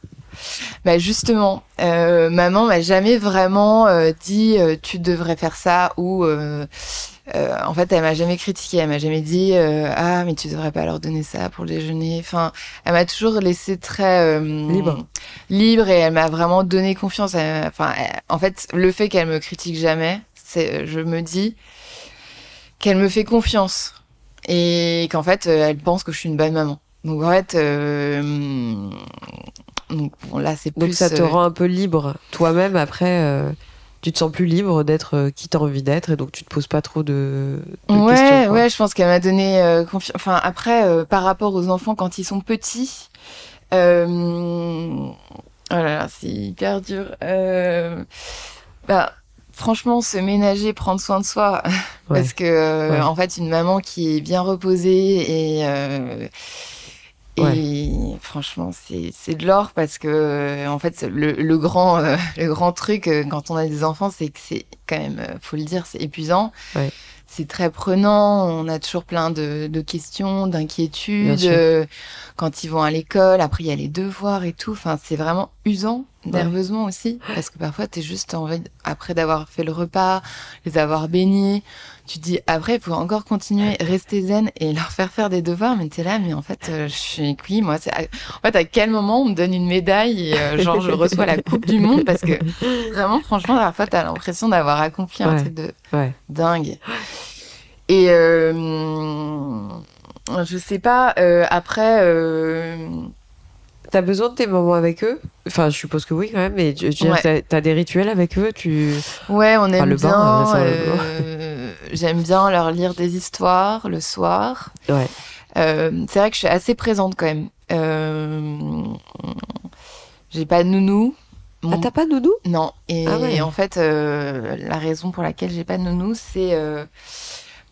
Bah justement, euh, maman m'a jamais vraiment euh, dit euh, tu devrais faire ça ou euh, en fait elle m'a jamais critiqué, elle m'a jamais dit euh, ah mais tu devrais pas leur donner ça pour le déjeuner. Enfin, elle m'a toujours laissé très euh, Libre. libre et elle m'a vraiment donné confiance. Elle- Enfin, elle- en fait, le fait qu'elle me critique jamais, c'est je me dis qu'elle me fait confiance et qu'en fait elle pense que je suis une bonne maman. Donc en fait, donc bon, là c'est Donc plus. ça te rend un peu libre toi-même. Après, tu te sens plus libre d'être euh, qui t'as envie d'être et donc tu te poses pas trop de, de ouais, questions. quoi. ouais, je pense qu'elle m'a donné euh, confiance. Enfin, après, euh, par rapport aux enfants quand ils sont petits, euh... oh là là, c'est hyper dur. Bah, franchement, se ménager, prendre soin de soi, Ouais. parce que Ouais. en fait, une maman qui est bien reposée et Et franchement, c'est de l'or parce que euh, en fait le, le grand euh, le grand truc euh, quand on a des enfants, c'est que c'est quand même faut le dire, c'est épuisant. Ouais. C'est très prenant. On a toujours plein de, de questions, d'inquiétudes euh, quand ils vont à l'école. Après, il y a les devoirs et tout. Enfin, c'est vraiment usant nerveusement aussi parce que parfois t'es juste envie après d'avoir fait le repas, les avoir baignés, tu te dis après il faut encore continuer, rester zen et leur faire faire des devoirs. Mais t'es là, mais en fait, euh, je suis oui, moi, c'est en fait à quel moment on me donne une médaille et euh, genre je reçois la coupe du monde? Parce que vraiment franchement parfois t'as l'impression d'avoir accompli un truc de Ouais. dingue. Et euh, je sais pas. après, T'as besoin de tes moments avec eux? Enfin, je suppose que oui quand même. Mais Ouais. t'as- des rituels avec eux? Tu ouais, on aime le bien. euh, bain. euh, J'aime bien leur lire des histoires le soir. ouais. Euh, c'est vrai que je suis assez présente quand même. J'ai pas de nounou. Mon- Ah, t'as pas de nounou? Non. Et Ah ouais. en fait, la raison pour laquelle j'ai pas de nounou, c'est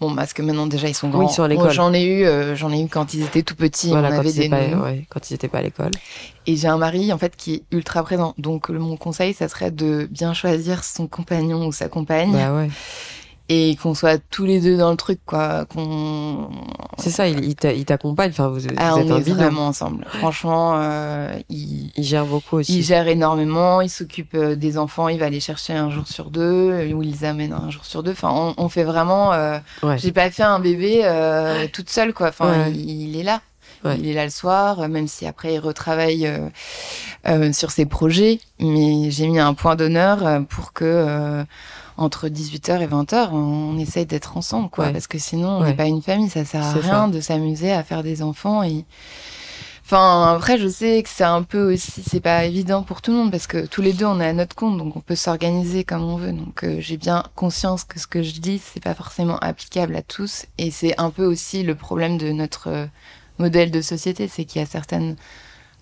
Bon, parce que maintenant déjà ils sont grands. sont à l'école. Moi, J'en ai eu, euh, j'en ai eu quand ils étaient tout petits. Voilà, on quand avait ils, des étaient pas, ouais, quand ils étaient pas à l'école. Et j'ai un mari en fait qui est ultra présent. Donc mon conseil, ça serait de bien choisir son compagnon ou sa compagne Bah ouais. Et qu'on soit tous les deux dans le truc, quoi. Qu'on C'est ça, il, il t'a- il t'accompagne. Enfin, vous, vous ah, êtes on est vraiment ensemble. Franchement, euh, il, Il gère beaucoup aussi. il gère énormément. Il s'occupe euh, des enfants. Il va les chercher un jour sur deux euh, ou il les amène un jour sur deux. Enfin, on, on fait vraiment. euh, Ouais. J'ai pas fait un bébé euh, toute seule, quoi. Enfin, Ouais. il, il est là. Ouais. Il est là le soir, même si après il retravaille euh, euh, sur ses projets. Mais j'ai mis un point d'honneur pour que euh, entre 18h et 20h, on, on essaye d'être ensemble, quoi. Ouais. Parce que sinon, on Ouais. n'est pas une famille. Ça sert à rien de s'amuser à faire des enfants. Et... Enfin, après, je sais que c'est un peu aussi, c'est pas évident pour tout le monde parce que tous les deux, on est à notre compte, donc on peut s'organiser comme on veut. Donc, euh, j'ai bien conscience que ce que je dis, c'est pas forcément applicable à tous, et c'est un peu aussi le problème de notre euh, modèle de société, c'est qu'il y a certaines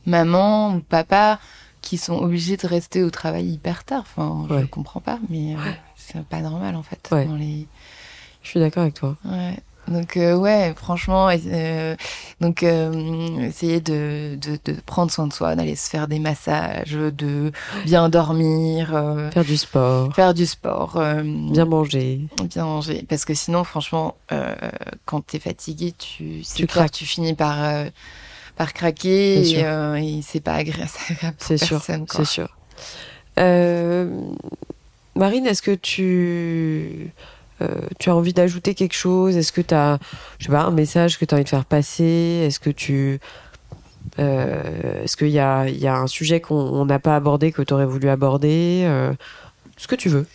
mamans ou papas qui sont obligés de rester au travail hyper tard. Enfin, je Ouais. comprends pas, mais euh, c'est pas normal en fait. Ouais. dans les... Je suis d'accord avec toi. Ouais. Donc euh, ouais, franchement, euh, donc euh, essayer de, de, de prendre soin de soi, d'aller se faire des massages, de bien dormir, euh, Faire du sport, faire du sport, bien manger. bien manger, parce que sinon, franchement, quand t'es fatigué, tu Tu clair, tu finis par par craquer et, sûr. euh, et c'est pas agréable, c'est sûr, c'est sûr. Euh, Marine, est-ce que tu, euh, tu as envie d'ajouter quelque chose? Est-ce que tu as, je sais pas, un message que tu as envie de faire passer? Est-ce que tu, est-ce qu'il y a, y a un sujet qu'on on n'a pas abordé que tu aurais voulu aborder? Ce que tu veux.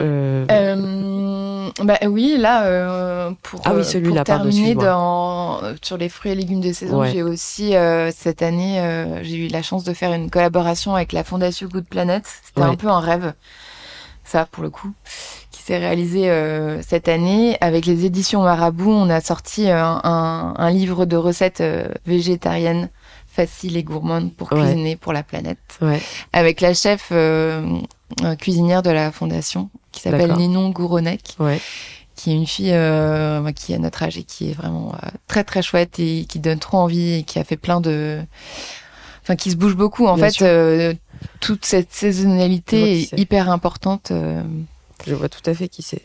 Euh, Euh, bah oui, là, euh, pour, Ah oui, pour terminer dans, sur les fruits et légumes de saison, Ouais. j'ai aussi, cette année, j'ai eu la chance de faire une collaboration avec la Fondation Good Planet. C'était Ouais. un peu un rêve, ça, pour le coup, qui s'est réalisé euh, cette année. Avec les éditions Marabout, on a sorti un, un livre de recettes euh, végétariennes faciles et gourmandes pour Ouais. cuisiner pour la planète ouais, avec la chef euh, cuisinière de la fondation qui s'appelle. Ninon Gouronek, ouais, qui est une fille euh, qui a notre âge et qui est vraiment euh, très très chouette et qui donne trop envie et qui a fait plein de, enfin qui se bouge beaucoup. En Bien fait, euh, toute cette saisonnalité est hyper importante. euh. je vois tout à fait qui c'est.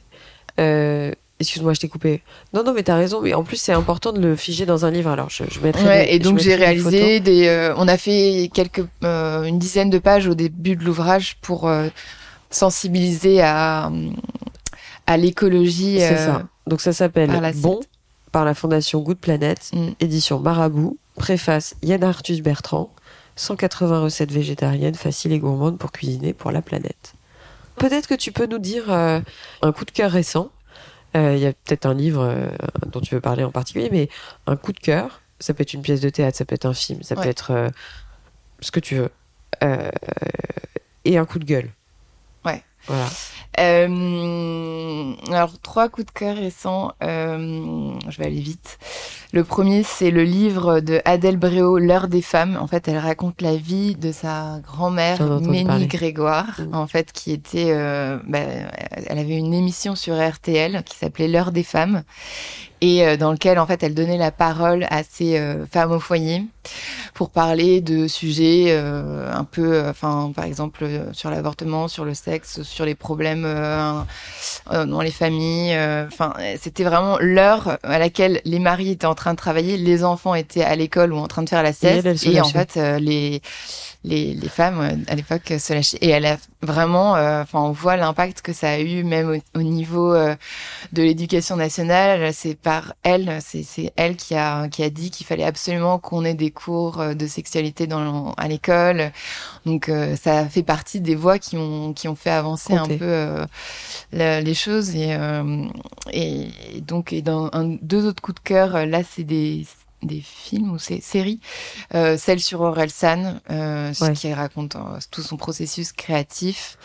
Excuse-moi, je t'ai coupé. Non, non, mais t'as raison. Mais en plus, c'est important de le figer dans un livre. Alors, je, je mettrai. Ouais, des- et donc j'ai réalisé des. euh, on a fait quelques, euh, une dizaine de pages au début de l'ouvrage pour euh, sensibiliser à à l'écologie. C'est euh, ça. Donc ça s'appelle Bon par la Fondation Good Planet, Mm. édition Marabout, préface Yann Arthus Bertrand, 180 recettes végétariennes faciles et gourmandes pour cuisiner pour la planète. Peut-être que tu peux nous dire euh, un coup de cœur récent. Euh, Il y a peut-être un livre euh, dont tu veux parler en particulier, mais un coup de cœur. Ça peut être une pièce de théâtre, ça peut être un film, ça peut être ce que tu veux. Et un coup de gueule. Ouais. Voilà. Euh, alors, trois coups de cœur récents. euh, je vais aller vite. Le premier, c'est le livre de Adèle Bréau, L'heure des femmes. En fait, elle raconte la vie de sa grand-mère, Ménie parler. Grégoire, Mm. en fait, qui était... euh, bah, elle avait une émission sur RTL qui s'appelait L'heure des femmes et euh, dans lequel, en fait, elle donnait la parole à ces euh, femmes au foyer pour parler de sujets euh, un peu, euh, enfin, par exemple, euh, sur l'avortement, sur le sexe, sur les problèmes euh, dans les familles. Enfin, c'était vraiment l'heure à laquelle les maris étaient en train de travailler, les enfants étaient à l'école ou en train de faire la sieste, elle et, en fait, les les, les femmes euh, à l'époque euh, se lâchaient. Et elle a vraiment, euh, enfin, on voit l'impact que ça a eu même au, au niveau euh, de l'éducation nationale. C'est par elle, c'est elle qui a qui a dit qu'il fallait absolument qu'on ait des cours de sexualité dans à l'école. Donc euh, ça fait partie des voix qui ont qui ont fait avancer un peu euh, la- les choses et euh, et, donc et dans un, deux autres coups de cœur là c'est des des films ou séries euh, celle sur Orelsan euh, ce Ouais. qui raconte euh, tout son processus créatif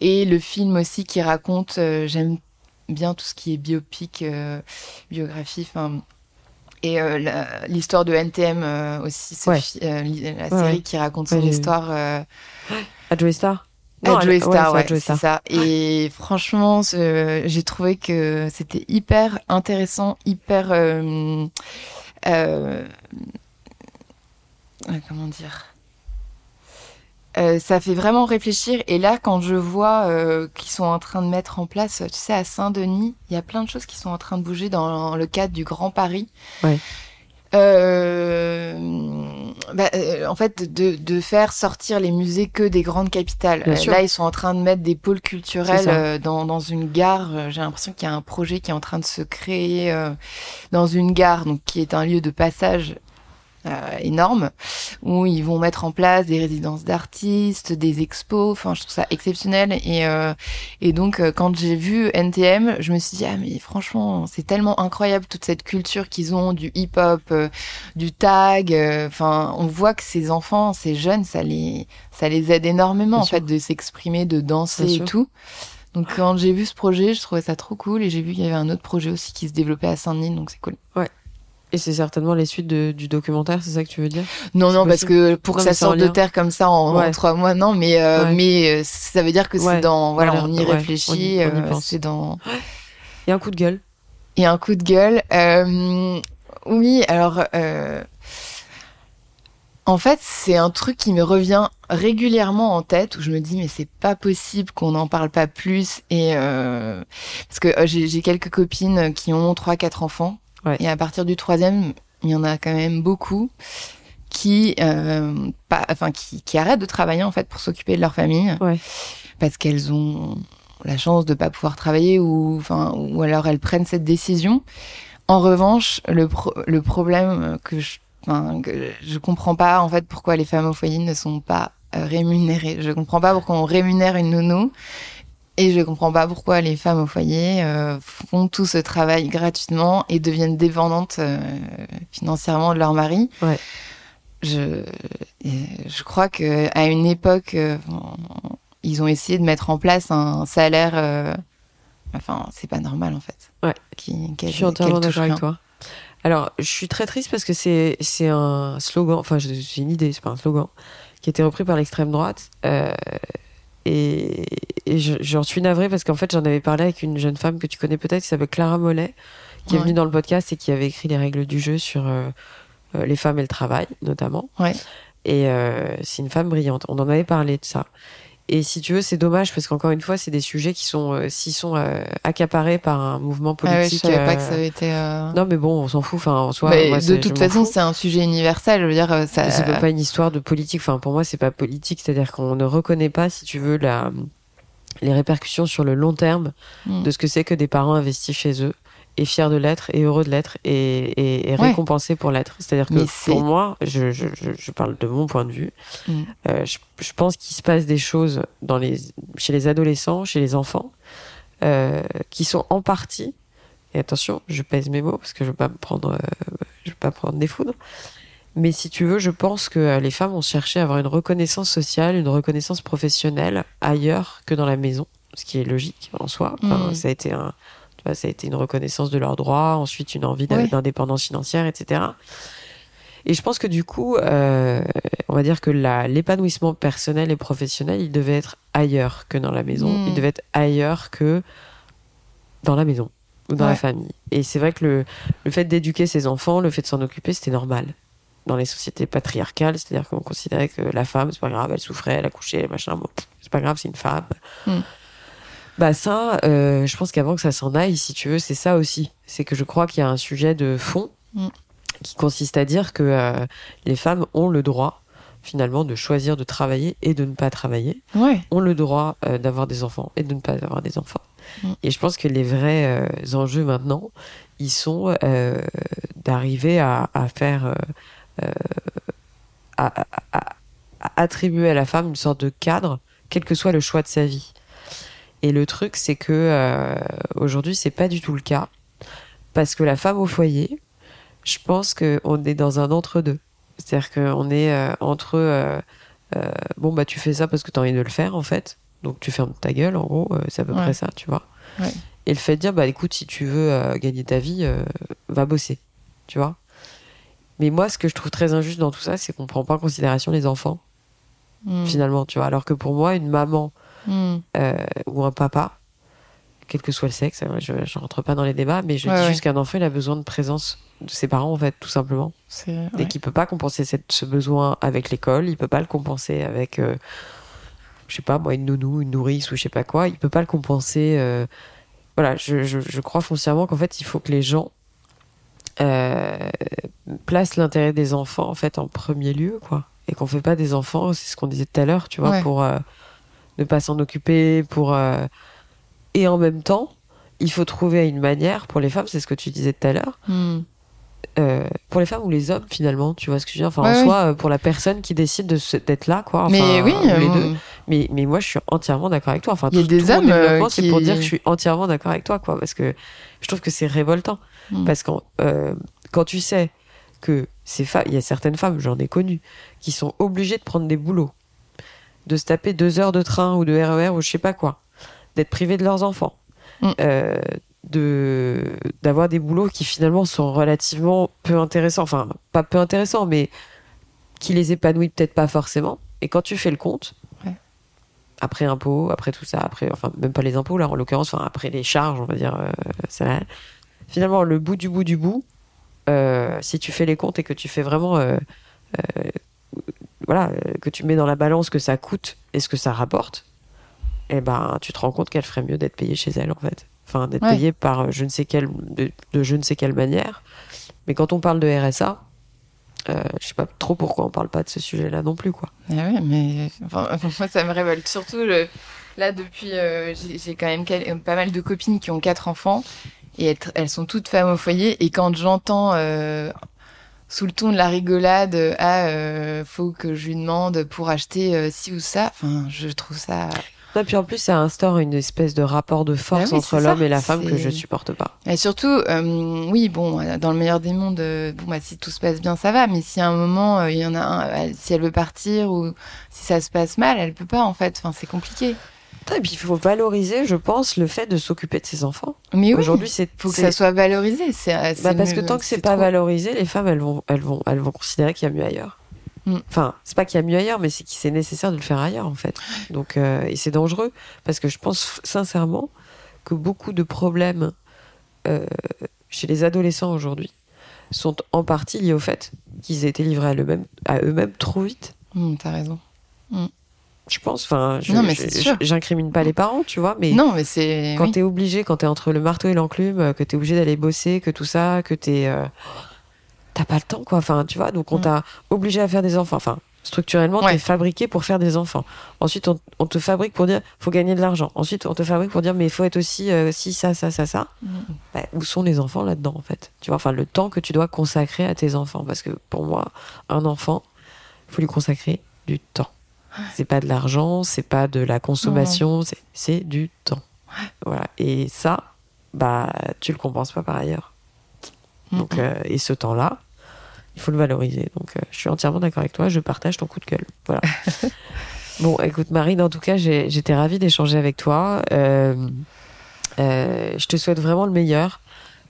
et le film aussi qui raconte euh, j'aime bien tout ce qui est biopic biographie enfin et l'histoire de NTM aussi Ouais. la série qui raconte son histoire À Joey Star Non, Joey elle- Star, ouais, c'est ça. Et franchement, j'ai trouvé que c'était hyper intéressant, hyper. Euh, comment dire? Euh, ça fait vraiment réfléchir. Et là, quand je vois euh, qu'ils sont en train de mettre en place, tu sais, à Saint-Denis, il y a plein de choses qui sont en train de bouger dans le cadre du Grand Paris. Euh, bah, euh, en fait, de, de faire sortir les musées que des grandes capitales. Euh, là, ils sont en train de mettre des pôles culturels dans, dans une gare. J'ai l'impression qu'il y a un projet qui est en train de se créer dans une gare, donc qui est un lieu de passage euh, énorme, où ils vont mettre en place des résidences d'artistes, des expos. Enfin, je trouve ça exceptionnel. Et, euh, et donc, euh, quand j'ai vu NTM, je me suis dit, ah, mais franchement, c'est tellement incroyable toute cette culture qu'ils ont, du hip-hop, euh, du tag. euh, Enfin, on voit que ces enfants, ces jeunes, ça les, ça les aide énormément, Bien en sûr. fait, de s'exprimer, de danser Bien et sûr. tout. Donc, quand j'ai vu ce projet, je trouvais ça trop cool. Et j'ai vu qu'il y avait un autre projet aussi qui se développait à Saint-Denis, donc c'est cool. Et c'est certainement les suites de- du documentaire, c'est ça que tu veux dire? Non, non, parce que pour Non, que ça sorte de terre comme ça en, trois mois, non, mais euh, Ouais. mais euh, ça veut dire que c'est dans voilà, on y réfléchit, euh, pense. c'est dans Il y a un coup de gueule. et un coup de gueule. Euh, oui, alors euh, en fait, c'est un truc qui me revient régulièrement en tête où je me dis mais c'est pas possible qu'on n'en parle pas plus et euh, parce que j'ai quelques copines qui ont trois quatre enfants Ouais. et à partir du troisième il y en a quand même beaucoup qui euh, pas enfin qui, qui arrêtent de travailler en fait pour s'occuper de leur famille Ouais. parce qu'elles ont la chance de pas pouvoir travailler ou enfin ou alors elles prennent cette décision en revanche le pro- le problème que je que je comprends pas en fait pourquoi les femmes au foyer ne sont pas euh, rémunérées je comprends pas pourquoi on rémunère une nounou et je comprends pas pourquoi les femmes au foyer euh, font tout ce travail gratuitement et deviennent dépendantes euh, financièrement de leur mari. Ouais. Je, je crois que à une époque, euh, ils ont essayé de mettre en place un salaire. enfin, c'est pas normal en fait. Ouais. Qui, Je suis entièrement d'accord avec toi. Alors, je suis très triste parce que c'est c'est un slogan, enfin, c'est une idée, c'est pas un slogan, qui a été repris par l'extrême droite. Et et je- j'en suis navrée parce qu'en fait, j'en avais parlé avec une jeune femme que tu connais peut-être qui s'appelle Clara Mollet, qui est venue dans le podcast et qui avait écrit les règles du jeu sur euh, euh, les femmes et le travail, notamment. Ouais. Et euh, c'est une femme brillante. On en avait parlé de ça. Et si tu veux, c'est dommage parce qu'encore une fois, c'est des sujets qui sont, euh, s'ils sont euh, accaparés par un mouvement Ah ouais, je politique. savais pas euh, que ça avait été. euh, non, mais bon, on s'en fout. Enfin, en soi, moi, de toute façon, c'est un sujet universel. Je veux dire, euh, ça. c'est pas une histoire de politique. Enfin, pour moi, c'est pas politique. C'est-à-dire qu'on ne reconnaît pas, si tu veux, la, les répercussions sur le long terme Mm. de ce que c'est que des parents investis chez eux et fiers de l'être et heureux de l'être et, et, et Ouais. récompensés pour l'être. C'est-à-dire que pour moi, je, je, je, parle de mon point de vue, Mm. euh, je, je pense qu'il se passe des choses dans les, chez les adolescents, chez les enfants, euh, qui sont en partie, et attention, je pèse mes mots parce que je veux pas me prendre, euh, je veux pas prendre des foudres. Mais si tu veux, je pense que les femmes ont cherché à avoir une reconnaissance sociale, une reconnaissance professionnelle ailleurs que dans la maison, ce qui est logique en soi. Enfin, Mm. Ça a été un, vois, ça a été une reconnaissance de leurs droits, ensuite une envie d'indépendance financière, etc. Et je pense que du coup, euh, on va dire que l'épanouissement personnel et professionnel, il devait être ailleurs que dans la maison. Il devait être ailleurs que dans la maison ou dans la famille. Et c'est vrai que le, le fait d'éduquer ses enfants, le fait de s'en occuper, c'était normal. Dans les sociétés patriarcales, c'est-à-dire qu'on considérait que la femme, c'est pas grave, elle souffrait, elle accouchait, machin, bon, c'est pas grave, c'est une femme. Mm. Bah ça, euh, je pense qu'avant que ça s'en aille, si tu veux, c'est ça aussi. C'est que je crois qu'il y a un sujet de fond Mm. qui consiste à dire que euh, les femmes ont le droit, finalement, de choisir de travailler et de ne pas travailler Ouais. ont le droit euh, d'avoir des enfants et de ne pas avoir des enfants. Mm. Et je pense que les vrais euh, enjeux maintenant, ils sont d'arriver à, à faire, à, à- à- à attribuer à la femme une sorte de cadre, quel que soit le choix de sa vie. Et le truc, c'est que euh, aujourd'hui, c'est pas du tout le cas, parce que la femme au foyer, je pense qu'on est dans un entre-deux. C'est-à-dire qu'on est euh, entre euh, euh, bon bah tu fais ça parce que tu as envie de le faire en fait donc tu fermes ta gueule en gros c'est à peu Ouais. près ça tu vois Ouais. et le fait de dire bah écoute si tu veux gagner ta vie va bosser tu vois mais moi ce que je trouve très injuste dans tout ça c'est qu'on prend pas en considération les enfants Mm. finalement tu vois alors que pour moi une maman Euh, ou un papa, quel que soit le sexe. hein, Je ne rentre pas dans les débats, mais je Ouais, dis ouais. juste qu'un enfant, il a besoin de présence de ses parents, en fait, tout simplement. Et qu'il peut pas compenser cette- ce besoin avec l'école, il peut pas le compenser avec, euh, je sais pas, moi, une nounou, une nourrice ou je sais pas quoi, il peut pas le compenser. euh, Voilà, je, je, je crois foncièrement qu'en fait, il faut que les gens euh, placent l'intérêt des enfants, en fait, en premier lieu, quoi. Et qu'on fait pas des enfants, c'est ce qu'on disait tout à l'heure, tu vois, pour euh, ne pas s'en occuper, pour. euh, Et en même temps, il faut trouver une manière pour les femmes, c'est ce que tu disais tout à l'heure, Hmm. euh, pour les femmes ou les hommes finalement, tu vois ce que je veux dire? Enfin, Ouais, en soi, euh, pour la personne qui décide d'être là, quoi. Enfin, mais oui, les deux. Mais, mais moi, je suis entièrement d'accord avec toi. Enfin, Il y a tout- des tout hommes, c'est pour dire que je suis entièrement d'accord avec toi, quoi. Parce que je trouve que c'est révoltant. Mm. Parce que quand tu sais que ces femmes, il y a certaines femmes, j'en ai connues, qui sont obligées de prendre des boulots, de se taper deux heures de train ou de RER ou je sais pas quoi, d'être privées de leurs enfants, Mm. euh, de d'avoir des boulots qui finalement sont relativement peu intéressants, enfin pas peu intéressants, mais qui les épanouit peut-être pas forcément. Et quand tu fais le compte, Ouais. après impôts, après tout ça, après enfin même pas les impôts là en l'occurrence, enfin après les charges, on va dire, euh, ça, finalement le bout du bout du bout, euh, si tu fais les comptes et que tu fais vraiment, voilà, euh, que tu mets dans la balance que ça coûte et ce que ça rapporte, eh ben tu te rends compte qu'elle ferait mieux d'être payée chez elle en fait, enfin d'être Ouais. payée par euh, je ne sais quelle de, de je ne sais quelle manière. Mais quand on parle de RSA, euh, je sais pas trop pourquoi on parle pas de ce sujet-là non plus quoi. Ah ouais, mais enfin, moi, ça me révolte. Surtout, là, depuis, euh, j'ai quand même pas mal de copines qui ont quatre enfants et elles, elles sont toutes femmes au foyer. Et quand j'entends euh, sous le ton de la rigolade, euh, ah, euh, faut que je lui demande pour acheter euh, ci ou ça, enfin, je trouve ça. Non, puis en plus ça instaure une espèce de rapport de force Bah oui, entre l'homme et la femme que je supporte pas. Et surtout, euh, oui, bon, euh, dans le meilleur des mondes, euh, bon, bah, si tout se passe bien, ça va. Mais si à un moment, il y en a un, si elle veut partir ou si ça se passe mal, elle peut pas, en fait. Enfin, c'est compliqué. Et puis il faut valoriser, je pense, le fait de s'occuper de ses enfants. Mais oui. Aujourd'hui, c'est faut que ça soit valorisé. C'est, euh, Bah, parce que tant que c'est pas trop. valorisé, les femmes elles vont elles vont elles vont considérer qu'il y a mieux ailleurs. Mm. Enfin, c'est pas qu'il y a mieux ailleurs, mais c'est que c'est nécessaire de le faire ailleurs en fait. Donc euh, et c'est dangereux parce que je pense sincèrement que beaucoup de problèmes euh, chez les adolescents aujourd'hui sont en partie liés au fait qu'ils aient été livrés à eux-mêmes à eux-mêmes trop vite. Hum, t'as raison. Je pense. Enfin, j'incrimine pas les parents, tu vois, mais Non, mais c'est. quand oui. t'es obligé, quand t'es entre le marteau et l'enclume, euh, que t'es obligé d'aller bosser, que tout ça, que t'es. euh, T'as pas le temps, quoi. Enfin, tu vois, donc on Mm. t'a obligé à faire des enfants. Enfin, structurellement, Ouais. t'es fabriqué pour faire des enfants. Ensuite, on, on te fabrique pour dire, faut gagner de l'argent. Ensuite, on te fabrique pour dire, mais il faut être aussi euh, si, ça, ça, ça, ça. Mm. Bah, où sont les enfants là-dedans, en fait? Tu vois, enfin, le temps que tu dois consacrer à tes enfants. Parce que pour moi, un enfant, il faut lui consacrer du temps. C'est pas de l'argent, c'est pas de la consommation, c'est- du temps. Voilà. Et ça, bah, tu le compenses pas par ailleurs. Donc, Mm. euh, et ce temps-là, il faut le valoriser. Donc, euh, je suis entièrement d'accord avec toi. Je partage ton coup de gueule. Voilà. bon, écoute, Marine, en tout cas, j'étais ravie d'échanger avec toi. Euh, je te souhaite vraiment le meilleur.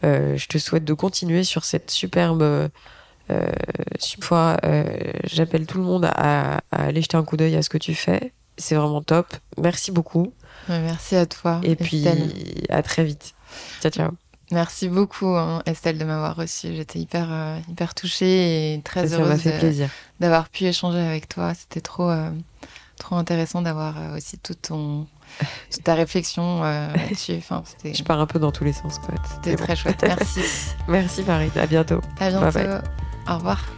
Je te souhaite de continuer sur cette superbe. Euh, une fois, euh, j'appelle tout le monde à, à aller jeter un coup d'œil à ce que tu fais. C'est vraiment top. Merci beaucoup. Merci à toi. Et puis, à très vite. Ciao, ciao. Merci beaucoup, hein, Estelle, de m'avoir reçue. J'étais hyper, euh, hyper touchée et très heureuse d'avoir pu échanger avec toi. C'était trop, euh, trop intéressant d'avoir euh, aussi toute, ton, toute ta réflexion là-dessus. Enfin, Je pars un peu dans tous les sens. Quoi. c'était bon. très chouette. Merci. Merci Marine, à bientôt. À bientôt. Bye bye. Au revoir.